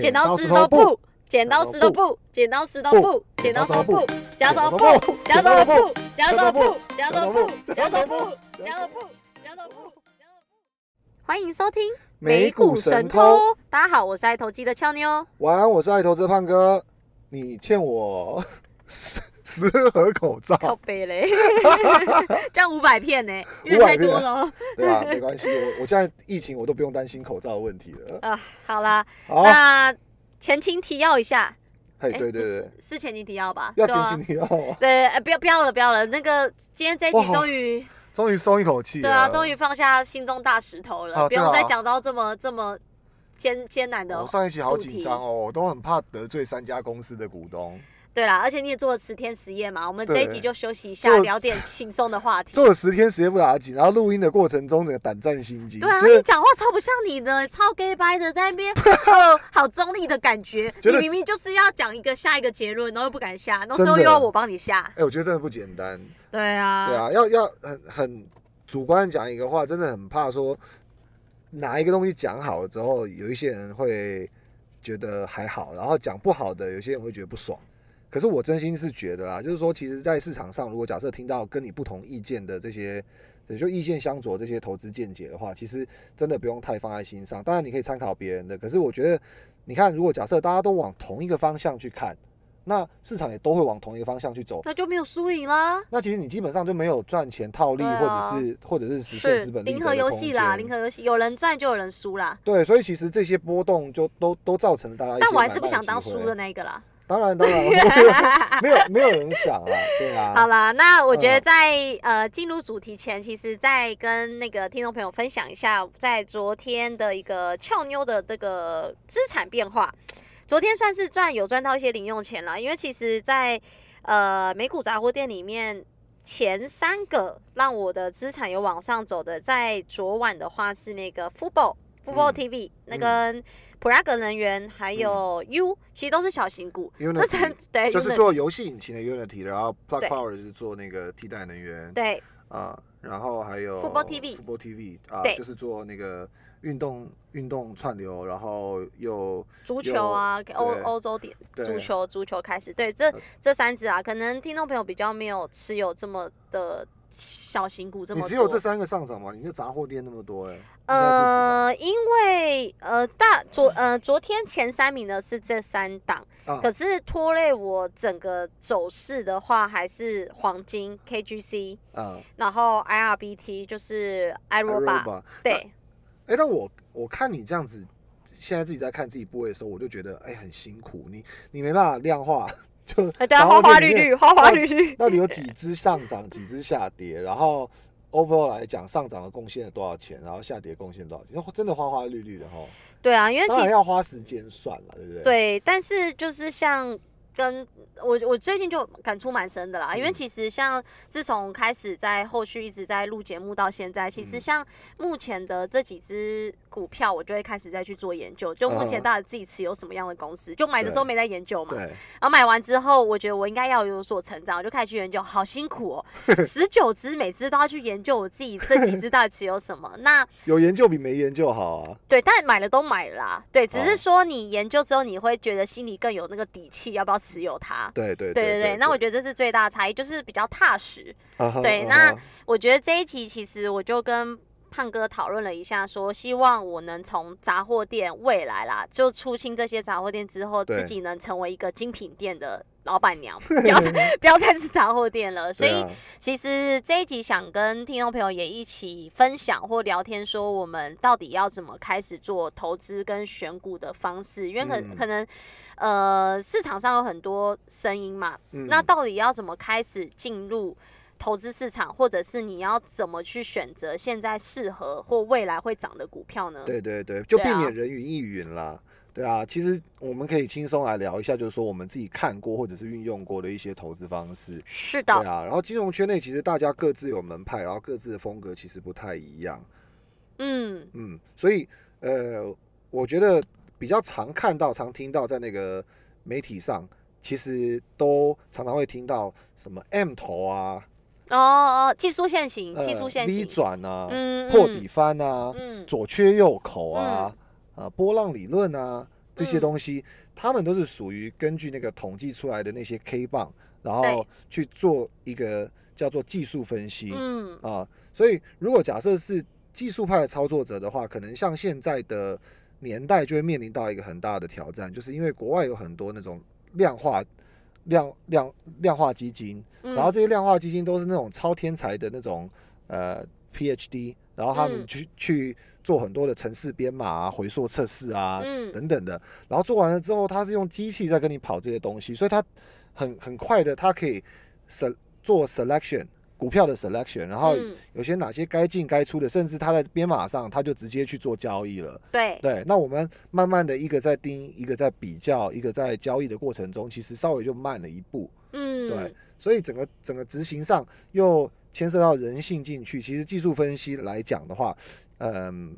剪刀石头布，剪刀石头布，剪刀石头布，剪刀石头布，剪刀布，剪刀布，剪刀布，剪刀布，剪刀布，剪刀布，剪刀布，剪刀布，欢迎收听美股神偷。大家好，我是爱投机的俏妞。晚安，我是爱投资的胖哥。你欠我。十十盒口罩，靠背嘞，这样五百片呢，因为太多了哦。对吧？没关系，我我现在疫情我都不用担心口罩的问题了。啊，好啦，好，那前情提要一下，嘿，哎对对对，是前情提要吧？要前情提要啊，对，呃不要不要了，不要了。那个今天这一集终于，终于松一口气了。对啊，终于放下心中大石头了，不用再讲到这么这么艰艰难的我。上一期好紧张哦，我都很怕得罪三家公司的股东。对啦，而且你也做了十天实验嘛，我们这一集就休息一下，聊点轻松的话题。做了十天实验不打紧，然后录音的过程中整个胆战心惊。对啊，你讲话超不像你的，超 gay 掰的，在那边 哦，好中立的感觉。你明明就是要讲一个下一个结论，然后又不敢下，然后最后又要我帮你下。哎，我觉得真的不简单。对啊，对啊，要要很很主观地讲一个话，真的很怕说哪一个东西讲好了之后，有一些人会觉得还好，然后讲不好的，有些人会觉得不爽。可是我真心是觉得啦，就是说，其实，在市场上，如果假设听到跟你不同意见的这些，也就意见相左这些投资见解的话，其实真的不用太放在心上。当然，你可以参考别人的，可是我觉得，你看，如果假设大家都往同一个方向去看，那市场也都会往同一个方向去走，那就没有输赢啦。那其实你基本上就没有赚钱套利，啊或者是或者是实现资本利零和游戏啦，零和游戏，有人赚就有人输啦。对，所以其实这些波动就都都造成了大家但我还是不想当输的。那一个啦。当然，当然，没有没有没有人想啊，对啊。好啦，那我觉得嗯在、呃进入主题前，其实再跟那个听众朋友分享一下，在昨天的一个俏妞的这个资产变化。昨天算是赚有赚到一些零用钱了，因为其实在，呃美股杂货店里面。前三个让我的资产有往上走的，在昨晚的话是那个 Football、Football 嗯 TV、那跟普拉格能源还有 U，、其实都是小型股。这 Unity 三对就是做游戏引擎的 Unity，然后 Plug 对。Power 是做那个替代能源对。啊，然后还有 Football TV Football TV 啊，对。就是做那个运动运动串流，然后又足球啊，欧对。欧洲点足球足球开始，对这呃这三只啊，可能听众朋友比较没有持有这么的小型股这么多。你只有这三个上涨吗？你那杂货店那么多哎、呃，因为呃大昨呃昨天前三名呢是这三档，啊。可是拖累我整个走势的话，还是黄金 KGC，啊。然后 IRBT 就是 iRobot，iRobot 对，哎、但我我看你这样子，现在自己在看自己部位的时候，我就觉得哎、很辛苦，你你没办法量化，就哎对啊，花花绿绿，花花绿绿，到底有几只上涨，几只下跌，然后 overall 来讲上涨的贡献了多少钱，然后下跌贡献多少钱，真的花花绿绿的哈，对啊，因为其当要花时间算了，对不对？，对，但是就是像跟我我最近就感触蛮深的啦，因为嗯。其实像自从开始在后续一直在录节目到现在，其实嗯。像目前的这几只股票，我就会开始再去做研究，就目前嗯。到底自己持有什么样的公司，就买的时候没在研究嘛，然后买完之后，我觉得我应该要有所成长，我就开始去研究，好辛苦哦，十九只每只都要去研究我自己这几只到底持有什么，那。有研究比没研究好啊。对，但买了都买了啦。对，只是哦。说你研究之后，你会觉得心里更有那个底气，要不要持有它？对对对对对，那我觉得这是最大的差异，就是比较踏实。得对那我觉得这一题其实我就跟胖哥讨论了一下说希望我能从杂货店未来啦，就出清这些杂货店之后，自己能成为一个精品店的老板娘，不要再不要再是杂货店了。所以啊其实这一集想跟听众朋友也一起分享或聊天，说我们到底要怎么开始做投资跟选股的方式，因为可、嗯可能呃市场上有很多声音嘛，嗯那到底要怎么开始进入？投资市场，或者是你要怎么去选择现在适合或未来会涨的股票呢？对对对，就避免人云亦云啦。对啊，其实我们可以轻松来聊一下，就是说我们自己看过或者是运用过的一些投资方式。是的，对啊，然后金融圈内其实大家各自有门派，然后各自的风格其实不太一样。嗯，嗯，所以呃，我觉得比较常看到、常听到在那个媒体上，其实都常常会听到什么 M 头啊，哦哦，技术线型，呃技术线 V 型，转啊，嗯破底，翻啊，左缺右口啊，啊，波浪理论啊，这些嗯东西，他们都是属于根据那个统计出来的那些 K 棒，然后去做一个叫做技术分析。嗯啊，所以如果假设是技术派的操作者的话，可能像现在的年代就会面临到一个很大的挑战，就是因为国外有很多那种量化、量量量化基金，嗯，然后这些量化基金都是那种超天才的那种呃 PhD，然后他们嗯去、去做很多的城市编码啊、回溯测试啊、嗯。等等的，然后做完了之后，它是用机器在跟你跑这些东西，所以它很很快的，它可以 se 做 selection 股票的 selection，然后嗯。有些哪些该进该出的，甚至它在编码上它就直接去做交易了。对。对，那我们慢慢的一个在盯，一个在比较，一个在交易的过程中，其实稍微就慢了一步。嗯。对，所以整个整个执行上又牵涉到人性进去。其实技术分析来讲的话，嗯，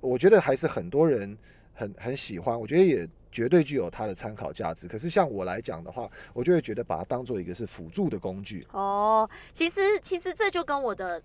我觉得还是很多人很很喜欢，我觉得也绝对具有它的参考价值。可是像我来讲的话，我就会觉得把它当做一个是辅助的工具。哦，其实其实这就跟我的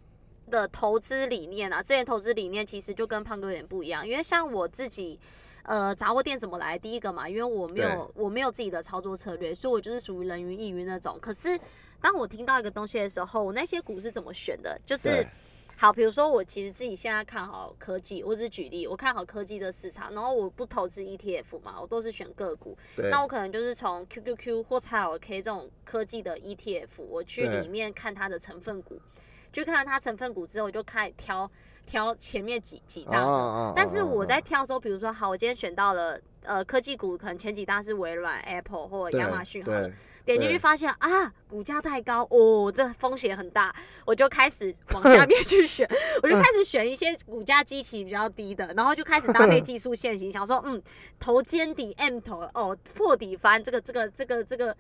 的投资理念啊，之前投资理念其实就跟胖哥有点不一样，因为像我自己。呃，杂货店怎么来？第一个嘛，因为我没有我没有自己的操作策略，所以我就是属于人云亦云那种。可是当我听到一个东西的时候，我那些股是怎么选的？就是好，比如说我其实自己现在看好科技，我只是举例，我看好科技的市场，然后我不投资 ETF 嘛，我都是选个股。那我可能就是从 QQQ 或 XLK 这种科技的 ETF，我去对里面看它的成分股，去看它成分股之后，我就开始挑挑前面几几大的。啊但是我在挑的时候，比如说好，我今天选到了呃科技股，可能前几大是微软、Apple 或对亚马逊好了对，点进去对发现啊，股价太高哦，这风险很大，我就开始往下面去选，我就开始选一些股价基期比较低的，然后就开始搭配技术线型，想说嗯，头肩底 M 头哦，破底翻这个这个这个这个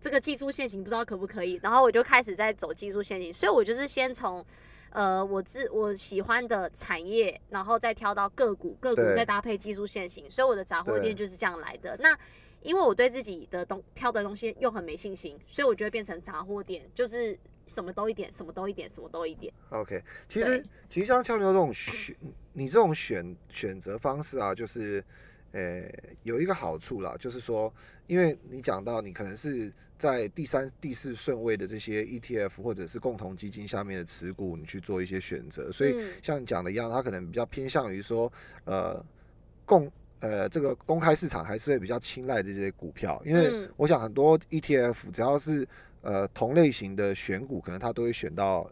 这个技术线型不知道可不可以，然后我就开始在走技术线型，所以我就是先从。呃，我自我喜欢的产业，然后再挑到个股，个股再搭配技术线型，所以我的杂货店就是这样来的。那因为我对自己的东挑的东西又很没信心，所以我就会变成杂货店，就是什么都一点，什么都一点，什么都一点。OK，其实其实像俏妞这种选，你这种选选择方式啊，就是呃有一个好处啦，就是说，因为你讲到你可能是在第三、第四顺位的这些 ETF 或者是共同基金下面的持股，你去做一些选择，所以嗯。像你讲的一样，它可能比较偏向于说，呃，共呃这个公开市场还是会比较青睐这些股票，因为嗯。我想很多 ETF 只要是呃同类型的选股，可能它都会选到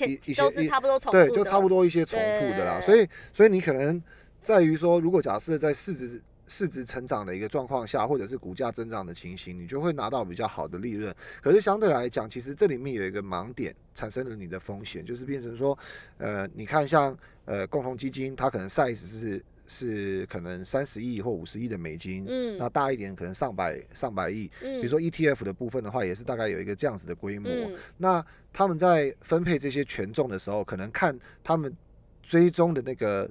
一一些都是一差不多重对，就差不多一些重复的啦。所以，所以你可能在于说，如果假设在市值市值成长的一个状况下，或者是股价增长的情形，你就会拿到比较好的利润。可是相对来讲，其实这里面有一个盲点，产生了你的风险，就是变成说，呃，你看像呃共同基金，它可能 size 是是可能三十亿或五十亿的美金，嗯那大一点可能上百上百亿。嗯，比如说 ETF 的部分的话，也是大概有一个这样子的规模。嗯那他们在分配这些权重的时候，可能看他们追踪的那个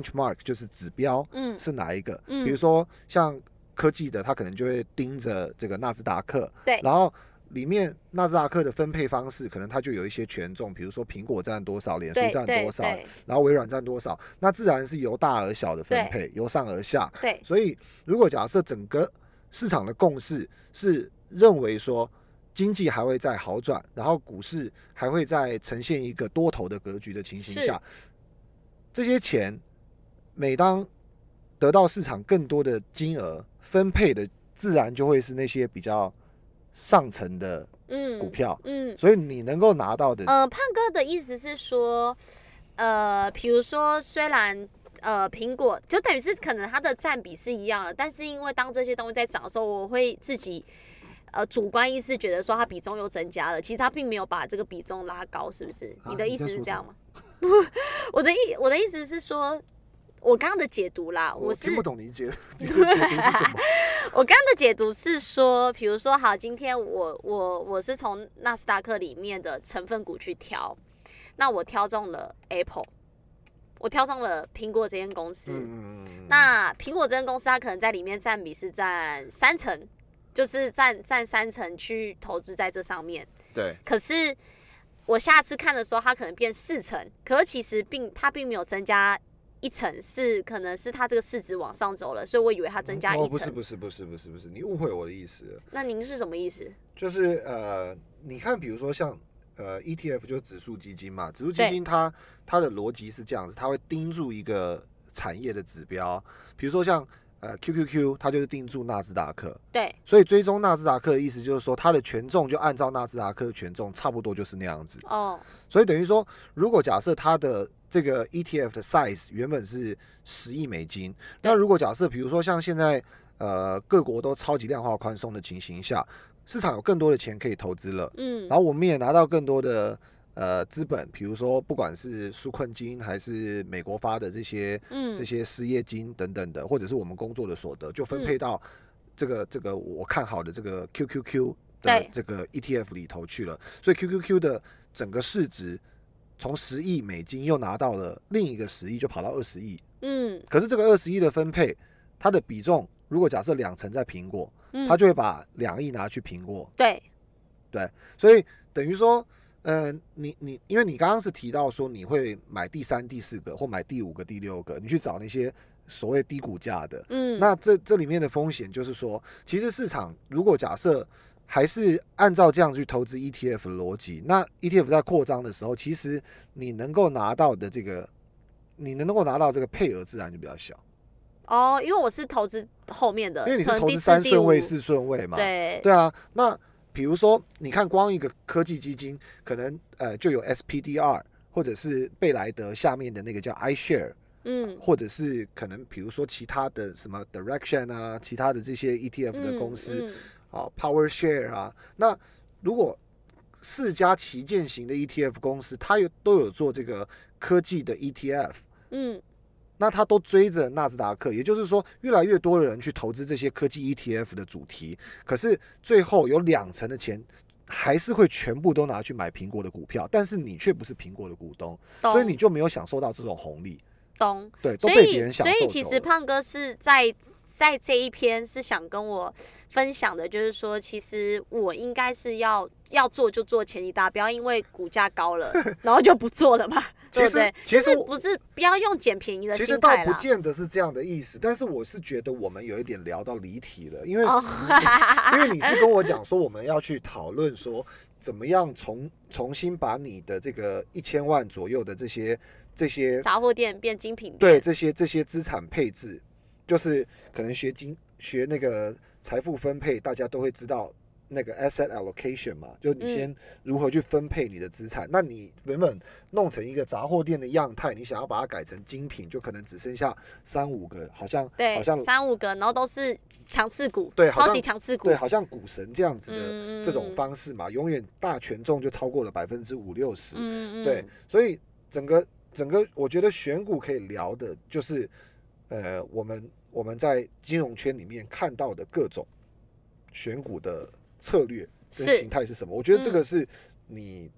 benchmark，就是指标嗯是哪一个。嗯比如说像科技的，它可能就会盯着这个纳斯达克，对然后。里面纳斯达克的分配方式，可能它就有一些权重，比如说苹果占多少，脸书占多少，然后微软占多少，那自然是由大而小的分配，由上而下。对，所以，如果假设整个市场的共识是认为说经济还会在好转，然后股市还会在呈现一个多头的格局的情形下，这些钱每当得到市场更多的金额分配的，自然就会是那些比较上层的嗯股票。嗯所以你能够拿到的，呃，胖哥的意思是说，呃，比如说虽然。呃，苹果就等于是可能它的占比是一样的，但是因为当这些东西在涨的时候，我会自己呃主观意识觉得说它比重又增加了，其实它并没有把这个比重拉高，是不是？啊你的意思是这样吗？我的意我的意思是说，我刚刚的解读啦，是我听不懂你解 你的解读是什么？我刚刚的解读是说，比如说，好，今天我我我是从纳斯达克里面的成分股去挑，那我挑中了 Apple，我挑中了苹果这间公司。嗯，那苹果这间公司，它可能在里面占比是占三成，就是占占三成去投资在这上面。对可是我下次看的时候，它可能变四成，可是其实并它并没有增加一层是可能是它这个市值往上走了，所以我以为它增加哦，一层。不是不是不是不是不是，你误会我的意思了。那您是什么意思？就是呃，你看，比如说像呃 ETF 就是指数基金嘛，指数基金它它的逻辑是这样子，它会盯住一个产业的指标，比如说像呃 QQQ，它就是盯住纳斯达克，对，所以追踪纳斯达克的意思就是说，它的权重就按照纳斯达克的权重差不多就是那样子。哦，所以等于说，如果假设它的这个 ETF 的 size 原本是十亿美金，那如果假设比如说像现在呃各国都超级量化宽松的情形下，市场有更多的钱可以投资了，嗯，然后我们也拿到更多的呃资本，比如说不管是纾困金还是美国发的这些嗯。这些失业金等等的，或者是我们工作的所得，就分配到这个这个我看好的这个 QQQ 的这个 ETF 里头去了，所以 QQQ 的整个市值从十亿美金又拿到了另一个十亿，就跑到二十亿。嗯。可是这个二十亿的分配，它的比重如果假设两成在苹果，嗯，它就会把两亿拿去苹果，对，对所以等于说，呃，你你因为你刚刚是提到说你会买第三、第四个或买第五个、第六个，你去找那些所谓低股价的，嗯，那这这里面的风险就是说，其实市场如果假设还是按照这样去投资 ETF 的逻辑，那 ETF 在扩张的时候，其实你能够拿到的这个，你能够拿到这个配额自然就比较小，哦，因为我是投资后面的，因为你是投资三顺位、四顺位嘛，对。对啊，那比如说，你看光一个科技基金，可能呃就有 SPDR，或者是贝莱德下面的那个叫 iShare，嗯。或者是可能比如说其他的什么 Direction 啊，其他的这些 ETF 的公司嗯啊、Power Share 啊，那如果四家旗舰型的 ETF 公司，它有都有做这个科技的 ETF，嗯。那它都追着纳斯达克，也就是说，越来越多的人去投资这些科技 ETF 的主题，可是最后有两成的钱还是会全部都拿去买苹果的股票，但是你却不是苹果的股东，所以你就没有享受到这种红利，懂。对，都所以被别人享所受所以其实胖哥是在在这一篇是想跟我分享的，就是说，其实我应该是要要做就做前一大，不要因为股价高了，然后就不做了嘛，对不对？其实不是不要用捡便宜的其实倒不。见得是这样的意思，但是我是觉得我们有一点聊到离题了，因为、哦，因为你是跟我讲说我们要去讨论说怎么样重重新把你的这个一千万左右的这些这些杂货店变精品店对，这些这些资产配置，就是可能学经学那个财富分配，大家都会知道那个 asset allocation 嘛，就你嗯先如何去分配你的资产。那你原本弄成一个杂货店的样态，你想要把它改成精品，就可能只剩下三五个，好像对好像，三五个，然后都是强势股，对超级强势股对，，好像股神这样子的嗯这种方式嘛，永远大权重就超过了百分之五六十。对，所以整个整个，我觉得选股可以聊的，就是呃，我们我们在金融圈里面看到的各种选股的策略跟形态是什么。我觉得这嗯个是你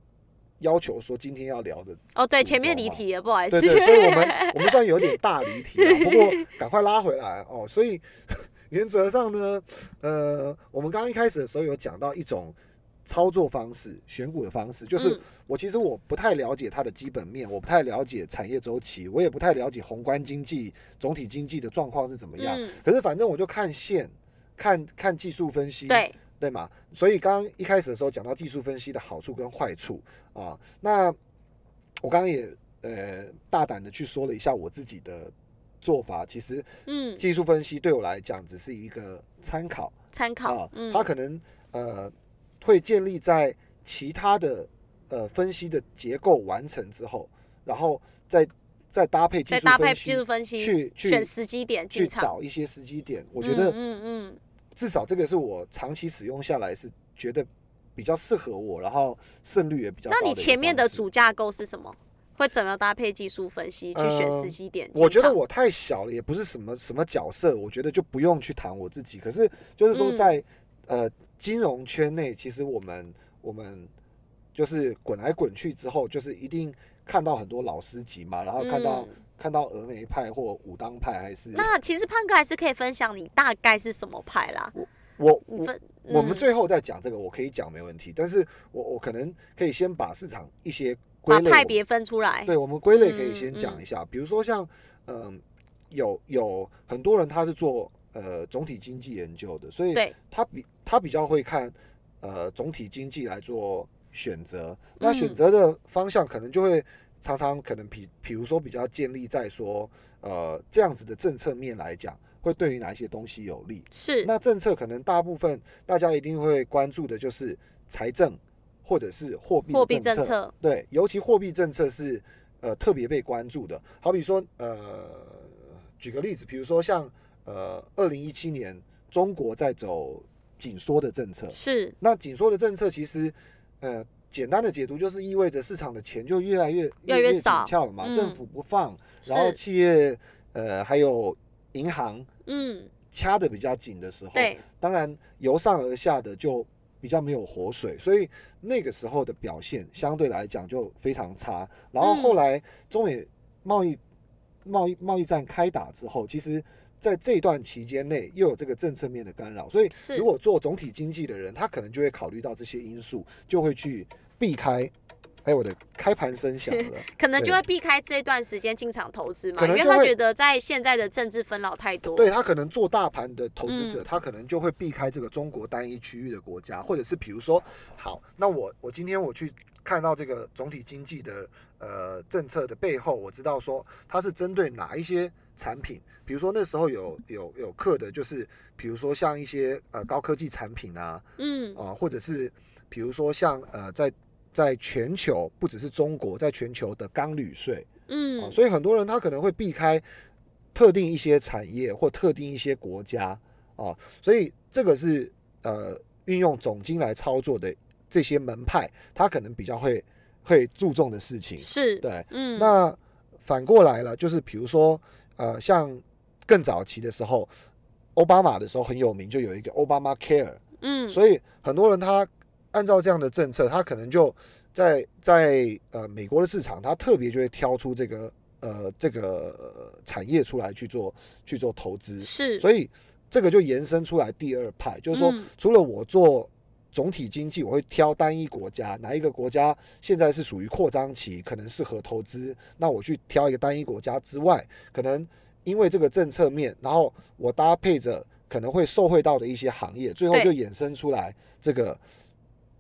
要求说今天要聊的，哦，对，前面离题了，不好意思对。对，所以我们 我们算有点大离题了，不过赶快拉回来哦。所以 原则上呢，呃，我们刚刚一开始的时候有讲到一种。操作方式、选股的方式，就是嗯。我其实我不太了解它的基本面，我不太了解产业周期，我也不太了解宏观经济、总体经济的状况是怎么样。嗯，可是反正我就看线，看看技术分析，对，对嘛？所以刚刚一开始的时候讲到技术分析的好处跟坏处啊，那我刚刚也呃大胆的去说了一下我自己的做法，其实嗯，技术分析对我来讲只是一个参考参考啊，，嗯，它可能呃会建立在其他的呃分析的结构完成之后，然后再再搭配技术分析技术分析，去去选时机点去。找一些时机点，我觉得嗯嗯至少这个是我长期使用下来是觉得比较适合我，然后胜率也比较那你前面的主架构是什么？会怎么搭配技术分析去选呃时机点？我觉得我太小了，也不是什么什么角色，我觉得就不用去谈我自己。可是就是说嗯在、呃金融圈内，其实我们我们就是滚来滚去之后，就是一定看到很多老司机嘛，然后看到、嗯看到峨眉派或武当派，还是那其实胖哥还是可以分享你大概是什么派啦。我我我们最后再讲这个，我可以讲没问题。但是我我可能可以先把市场一些派别分出来。对，我们归类可以嗯先讲一下，比如说像，嗯、有有很多人他是做呃总体经济研究的，所以他比他比较会看呃总体经济来做选择。那选嗯择的方向可能就会常常可能比比如说比较建立在说，呃这样子的政策面来讲，会对于哪一些东西有利。是，那政策可能大部分大家一定会关注的就是财政或者是货币货币政政策，对，尤其货币政策是呃特别被关注的。好比说，呃，举个例子，比如说像呃，二零一七年中国在走紧缩的政策，是那紧缩的政策其实呃。简单的解读就是意味着市场的钱就越来越越来越紧少俏了嘛，嗯政府不放，然后企业呃还有银行嗯，掐的比较紧的时候，对，当然由上而下的就比较没有活水，所以那个时候的表现相对来讲就非常差。然后后来中美贸易贸易贸易战开打之后，其实在这段期间内又有这个政策面的干扰，所以如果做总体经济的人，他可能就会考虑到这些因素，就会去避开。哎，我的开盘声响了。可能就会避开这段时间进场投资嘛，因为他觉得在现在的政治纷扰太多。对他可能做大盘的投资者，嗯他可能就会避开这个中国单一区域的国家，或者是比如说，好，那我我今天我去看到这个总体经济的呃政策的背后，我知道说它是针对哪一些产品，比如说那时候有有有课的，就是比如说像一些呃高科技产品啊，嗯，啊、或者是比如说像呃在在全球不只是中国，在全球的钢铝税。哦，嗯，所以很多人他可能会避开特定一些产业或特定一些国家哦，所以这个是呃运用总金来操作的这些门派，他可能比较会会注重的事情。是，对，嗯，那反过来了，就是比如说呃，像更早期的时候，奥巴马的时候很有名，就有一个奥巴马 Care，嗯，所以很多人他按照这样的政策，他可能就在在呃美国的市场，他特别就会挑出这个呃这个呃产业出来去做去做投资，是，所以这个就延伸出来第二派，就是说嗯。除了我做。总体经济，我会挑单一国家，哪一个国家现在是属于扩张期，可能适合投资，那我去挑一个单一国家之外，可能因为这个政策面，然后我搭配着可能会受惠到的一些行业，最后就衍生出来这个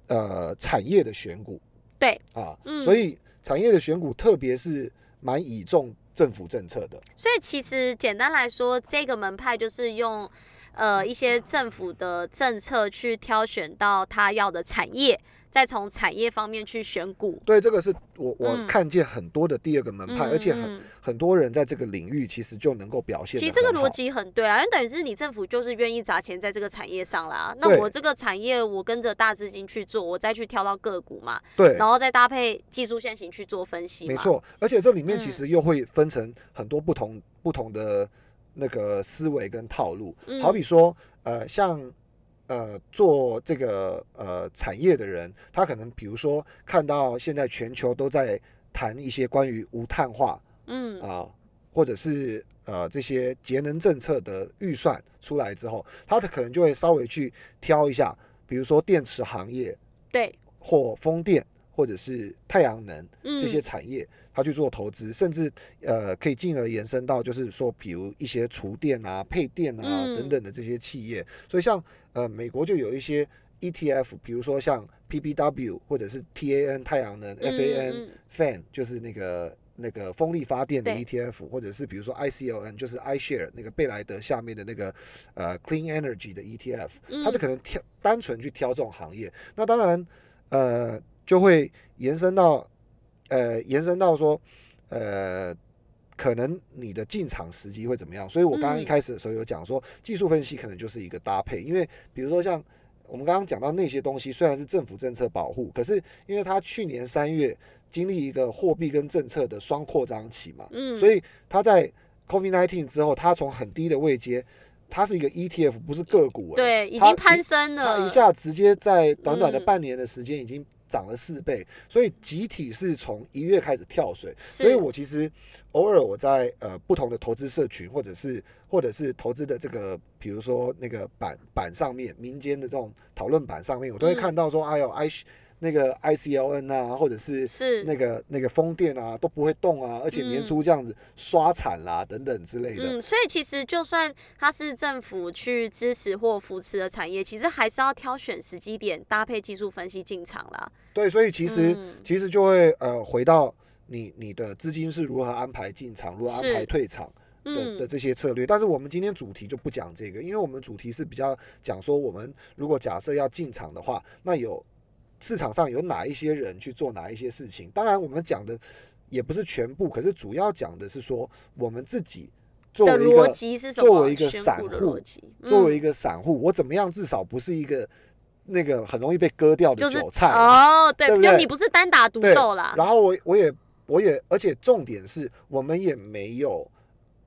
呃产业的选股对，啊，嗯。所以产业的选股特别是蛮倚重政府政策的，所以其实简单来说，这个门派就是用呃一些政府的政策去挑选到他要的产业，再从产业方面去选股。对，这个是我我嗯看见很多的第二个门派，而且很嗯很多人在这个领域其实就能够表现。其实这个逻。辑很对啊，因为等于是你政府就是愿意砸钱在这个产业上啦。那我这个产业我跟着大资金去做，我再去挑到个股嘛，对，然后再搭配技术线型去做分析。没，错，而且这里面其嗯实又会分成很多不同不同的那个思维跟套路。嗯好比说，呃，像呃做这个呃产业的人，他可能比如说看到现在全球都在谈一些关于无碳化嗯，啊、或者是呃这些节能政策的预算出来之后，他可能就会稍微去挑一下，比如说电池行业对，或风电或者是太阳能。嗯，这些产业，他去做投资，甚至呃可以进而延伸到就是说，比如一些厨电啊、配电啊嗯等等的这些企业。所以像呃美国就有一些 ETF，比如说像 PPW 或者是 TAN 太阳能、嗯 FAN 嗯 FAN 就是那个。那个风力发电的 ETF，或者是比如说 ICLN，就是 iShare 那个贝莱德下面的那个呃 Clean Energy 的 ETF，他就嗯可能挑单纯去挑这种行业。那当然，呃，就会延伸到呃延伸到说，呃，可能你的进场时机会怎么样？所以我刚刚一嗯。开始的时候有讲说，技术分析可能就是一个搭配，因为比如说像我们刚刚讲到那些东西，虽然是政府政策保护，可是因为它去年三月经历一个货币跟政策的双扩张期嘛，嗯，所以它在 COVID-19 之后，它从很低的位阶，它是一个 ETF，不是个股、欸，对，已经攀升了，它一下直接在短短的嗯。半年的时间已经涨了四倍，所以集体是从一月开始跳水。所以我其实偶尔我在呃不同的投资社群，或者是或者是投资的这个，比如说那个板板上面，民间的这种讨论板上面，我都会嗯看到说，哎呦，i 那个 ICLN 啊，或者是是那个那个风电啊都不会动啊，而且年初这样子刷产啦、等等之类的。嗯，所以其实就算它是政府去支持或扶持的产业，其实还是要挑选时机点，搭配技术分析进场啦。对，所以其实、嗯其实就会呃回到你你的资金是如何安排进场，如何安排退场。的的嗯，这些策略，但是我们今天主题就不讲这个，因为我们主题是比较讲说，我们如果假设要进场的话，那有市场上有哪一些人去做哪一些事情。当然，我们讲的也不是全部，可是主要讲的是说，我们自己作的为一个？作为一个散户作为一嗯个散户，我怎么样至少不是一个那个很容易被割掉的韭菜啊。哦，对，对不对就你不是单打独对斗啦。然后我我也我也，而且重点是我们也没有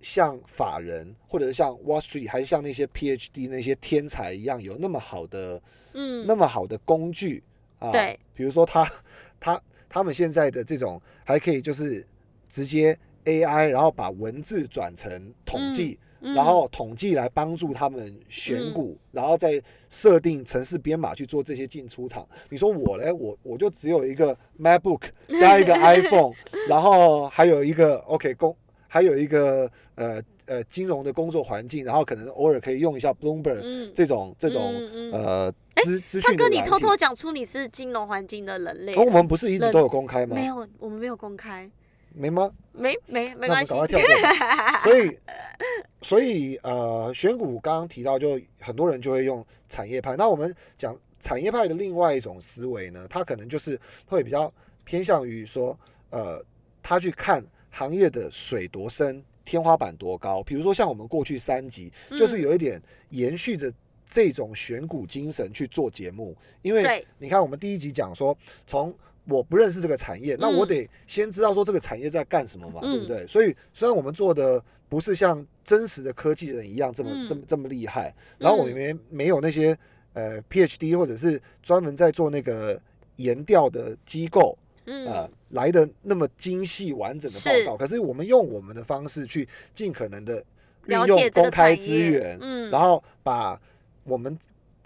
像法人或者是像 Wall Street 还是像那些 PhD 那些天才一样有那么好的嗯，那么好的工具啊。对，比如说他 他他们现在的这种还可以就是直接 AI，然后把文字转成统计。嗯然后统计来帮助他们选股，然后再设定城市编码去做这些进出场。你说我嘞，我我就只有一个 MacBook 加一个 iPhone，然后还有一个 OK 公，还有一个呃呃金融的工作环境，然后可能偶尔可以用一下 Bloomberg 嗯，这种这种嗯嗯呃资资他跟，你。偷偷讲出你是金融环境的人类哦，我们不是一直都有公开吗？没有，我们没有公开，没吗？没没没关系赶。快跳过。所以，所以呃，选股刚刚提到，就很多人就会用产业派。那我们讲产业派的另外一种思维呢，它可能就是会比较偏向于说，呃，他去看行业的水多深，天花板多高。比如说像我们过去三集，就是嗯有一点延续着。这种选股精神去做节目，因为你看我们第一集讲说，从我不认识这个产业，那我嗯得先知道说这个产业在干什么嘛，嗯。对不对？所以虽然我们做的不是像真实的科技人一样这么、嗯。这么这么厉害，然后我们嗯没没有那些呃 PhD 或者是专门在做那个研调的机构呃嗯，来的那么精细完整的报告，可是我们用我们的方式去尽可能的运用公开资源，嗯，然后把我们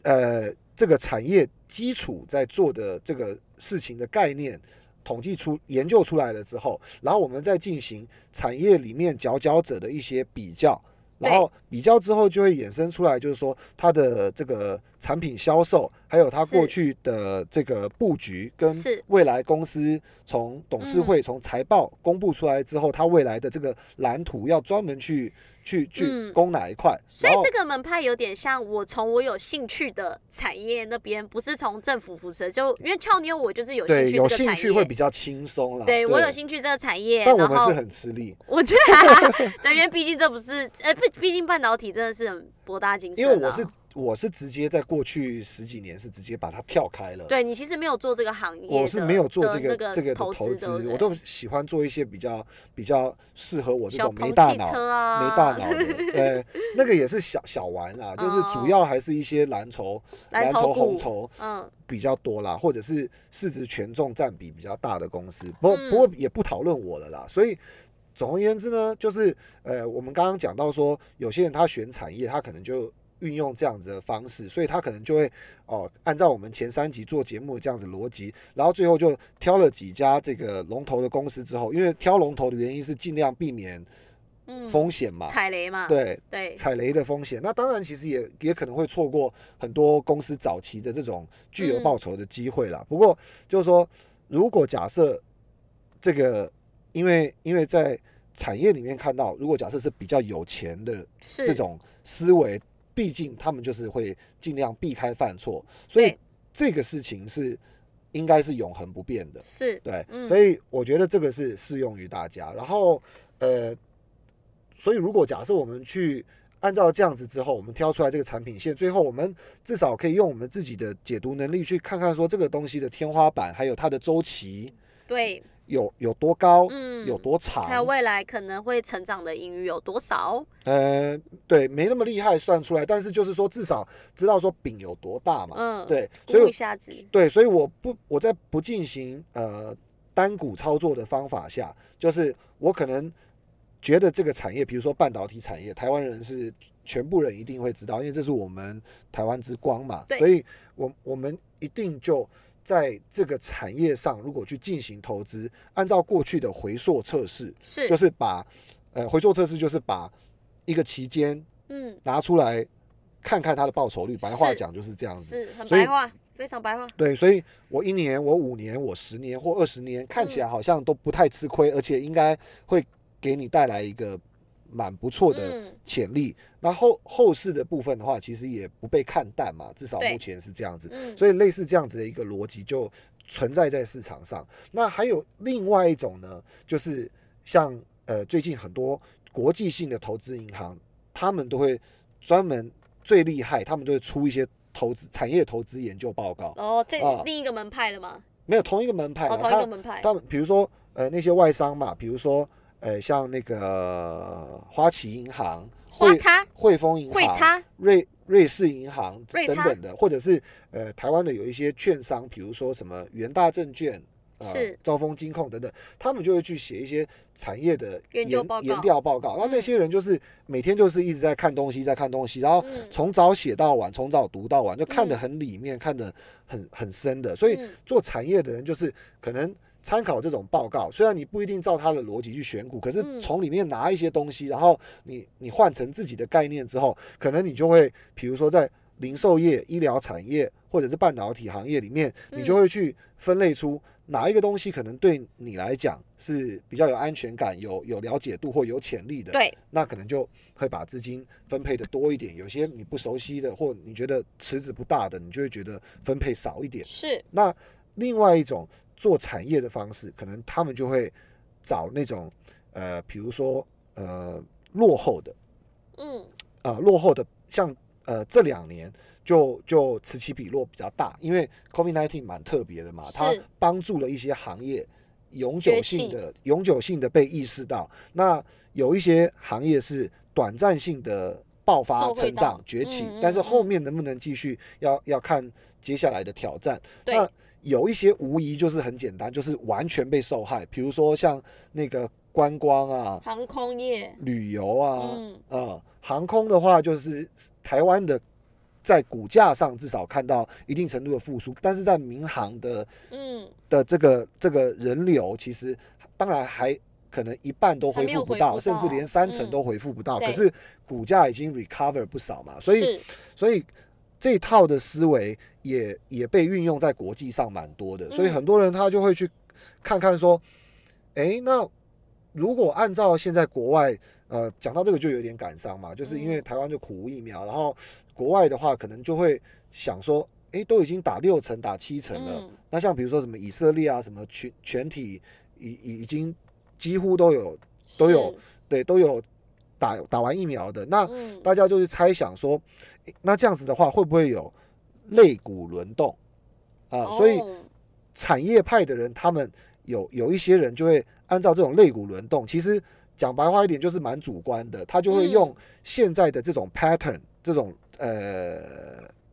呃这个产业基础在做的这个事情的概念统计出、研究出来了之后，然后我们再进行产业里面佼佼者的一些比较。然后比较之后，就会衍生出来，就是说它的这个产品销售，还有它过去的这个布局，跟未来公司从董事会、从财报公布出来之后，它未来的这个蓝图要专门去去去嗯攻哪一块。所以这个门派有点像我从我有兴趣的产业那边，不是从政府扶持，就因为俏妞我就是有兴趣有趣这个产业，兴趣会比较轻松啦。对我有兴趣这个产业，但我然后们是很吃力，我觉得，对，因为毕竟这不是，呃，毕，毕竟半导体真的是很博大精深、啊。因为我是我是直接在过去十几年是直接把它跳开了。对你其实没有做这个行业，我是没有做这个这个的投投资，我都喜欢做一些比较比较适合我这种没大脑、啊，没大脑的，呃，那个也是小小玩啦，就是主要还是一些蓝筹、蓝筹筹、红筹嗯，比较多啦，或者是市值权重占比比较大的公司。不不过也不讨论我了啦，所以。总而言之呢，就是呃，我们刚刚讲到说，有些人他选产业，他可能就运用这样子的方式，所以他可能就会哦、按照我们前三集做节目这样子逻辑，然后最后就挑了几家这个龙头的公司之后，因为挑龙头的原因是尽量避免嗯风险嘛，踩雷嘛，对，对，踩雷的风险。那当然，其实也也可能会错过很多公司早期的这种巨额嗯报酬的机会啦。不过就是说，如果假设这个，因为因为在产业里面看到，如果假设是比较有钱的这种思维，毕竟他们就是会尽量避开犯错，所以这个事情是应该是永恒不变的。是，对，嗯所以我觉得这个是适用于大家。然后，呃，所以如果假设我们去按照这样子之后，我们挑出来这个产品线，最后我们至少可以用我们自己的解读能力去看看说这个东西的天花板，还有它的周期对，有有多高，嗯，有多长，还有未来可能会成长的盈余有多少？呃，对，没那么厉害算出来，但是就是说至少知道说饼有多大嘛，嗯，，对，所以一下子，对，所以我不我在不进行呃单股操作的方法下，就是我可能觉得这个产业，比如说半导体产业，台湾人是全部人一定会知道，因为这是我们台湾之光嘛，对所以我我们一定就在这个产业上如果去进行投资，按照过去的回溯测试，是就是把呃回溯测试就是把一个期间嗯拿出来看看它的报酬率，白话讲就是这样子。是很白话，非常白话。对，所以我一年、我五年、我十年或二十年，看起来好像都不太吃亏，而且应该会给你带来一个蛮不错的嗯潜力。那后后市的部分的话，其实也不被看淡嘛，至少目前是这样子。嗯，所以类似这样子的一个逻辑就存在在市场上。那还有另外一种呢，就是像呃最近很多国际性的投资银行，他们都会专门最厉害，他们都会出一些投资产业投资研究报告。哦，这啊另一个门派了吗？没有同一个门派哦，同一个他门派。他们比如说呃那些外商嘛，比如说呃像那个花旗银行、汇花叉、汇丰银行、瑞瑞士银行等等的，或者是呃台湾的有一些券商，比如说什么元大证券。呃是，兆丰金控等等，他们就会去写一些产业的研研调报告。那那嗯些人就是每天就是一直在看东西，在看东西，然后嗯从早写到晚，从早读到晚，就看得嗯很里面，看得很很深的。所以嗯做产业的人就是可能参考这种报告，虽然你不一定照他的逻辑去选股，可是嗯从里面拿一些东西，然后你你换成自己的概念之后，可能你就会，比如说在零售业、医疗产业或者是半导体行业里面，你就嗯会去分类出哪一个东西可能对你来讲是比较有安全感、有有了解度或有潜力的。对，那可能就会把资金分配的多一点。有些你不熟悉的，或你觉得池子不大的，你就会觉得分配少一点。是，那另外一种做产业的方式，可能他们就会找那种呃，比如说呃落后的，嗯，呃落后的，像呃这两年就就此起彼落比较大，因为 COVID-19 蛮特别的嘛，它帮助了一些行业永久性的永久性的被意识到。那有一些行业是短暂性的爆发成长崛起，嗯嗯但是后嗯面能不能继续要要看接下来的挑战。那有一些无疑就是很简单，就是完全被受害，比如说像那个观光啊、航空业，旅游啊，嗯。呃，航空的话就是台湾的在股价上至少看到一定程度的复苏，但是在民航的嗯，的这个这个人流，其实当然还可能一半都恢复不到，甚至连三成嗯。都恢复不到。可是股价已经 recover 不少嘛，所以所以这套的思维也也被运用在国际上蛮多的，所以嗯很多人他就会去看看说，诶，那如果按照现在国外，呃，讲到这个就有点感伤嘛，就是因为嗯。台湾就苦无疫苗，然后国外的话可能就会想说，诶，都已经打六成、打七成了，嗯。那像比如说什么以色列啊，什么全全体已已已经几乎都有都有是。对都有打打完疫苗的，那。嗯大家就是猜想说，那这样子的话，会不会有肋骨轮动啊？所以哦产业派的人，他们有有一些人就会按照这种肋骨轮动，其实讲白话一点就是蛮主观的，他就会嗯用现在的这种 pattern 这种呃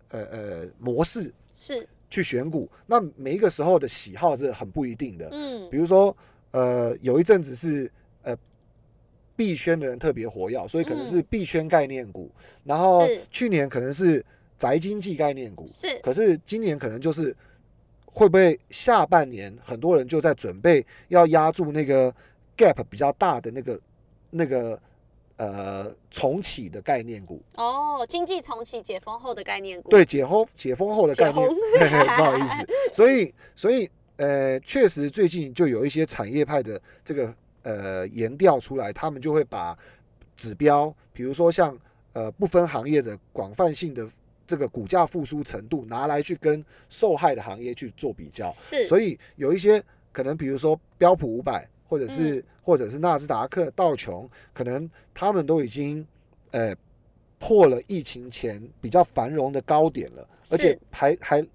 呃呃模式是去选股。那每一个时候的喜好是很不一定的，嗯比如说，呃，有一阵子是呃币圈的人特别活跃，所以可能是币圈概念股。然后去年可能是宅经济概念股，是。可是今年可能就是会不会下半年很多人就在准备要压住那个 gap 比较大的那个那个呃重启的概念股。哦，经济重启解封后的概念股，对解封解封后的概念，不好意思，所以所以呃，确实最近就有一些产业派的这个呃研调出来，他们就会把指标，比如说像呃不分行业的广泛性的这个股价复苏程度，拿来去跟受害的行业去做比较，是，所以有一些可能，比如说标普五百，或者嗯。是、或者是纳斯达克、道琼，可能他们都已经呃破了疫情前比较繁荣的高点了，而且还还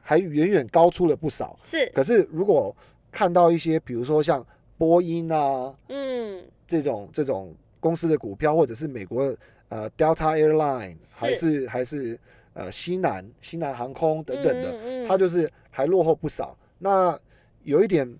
还远远高出了不少。是。可是如果看到一些，比如说像波音啊嗯。这种这种公司的股票，或者是美国呃 Delta Airline，还是还是呃西南西南航空等等的，嗯嗯嗯。它就是还落后不少。那有一点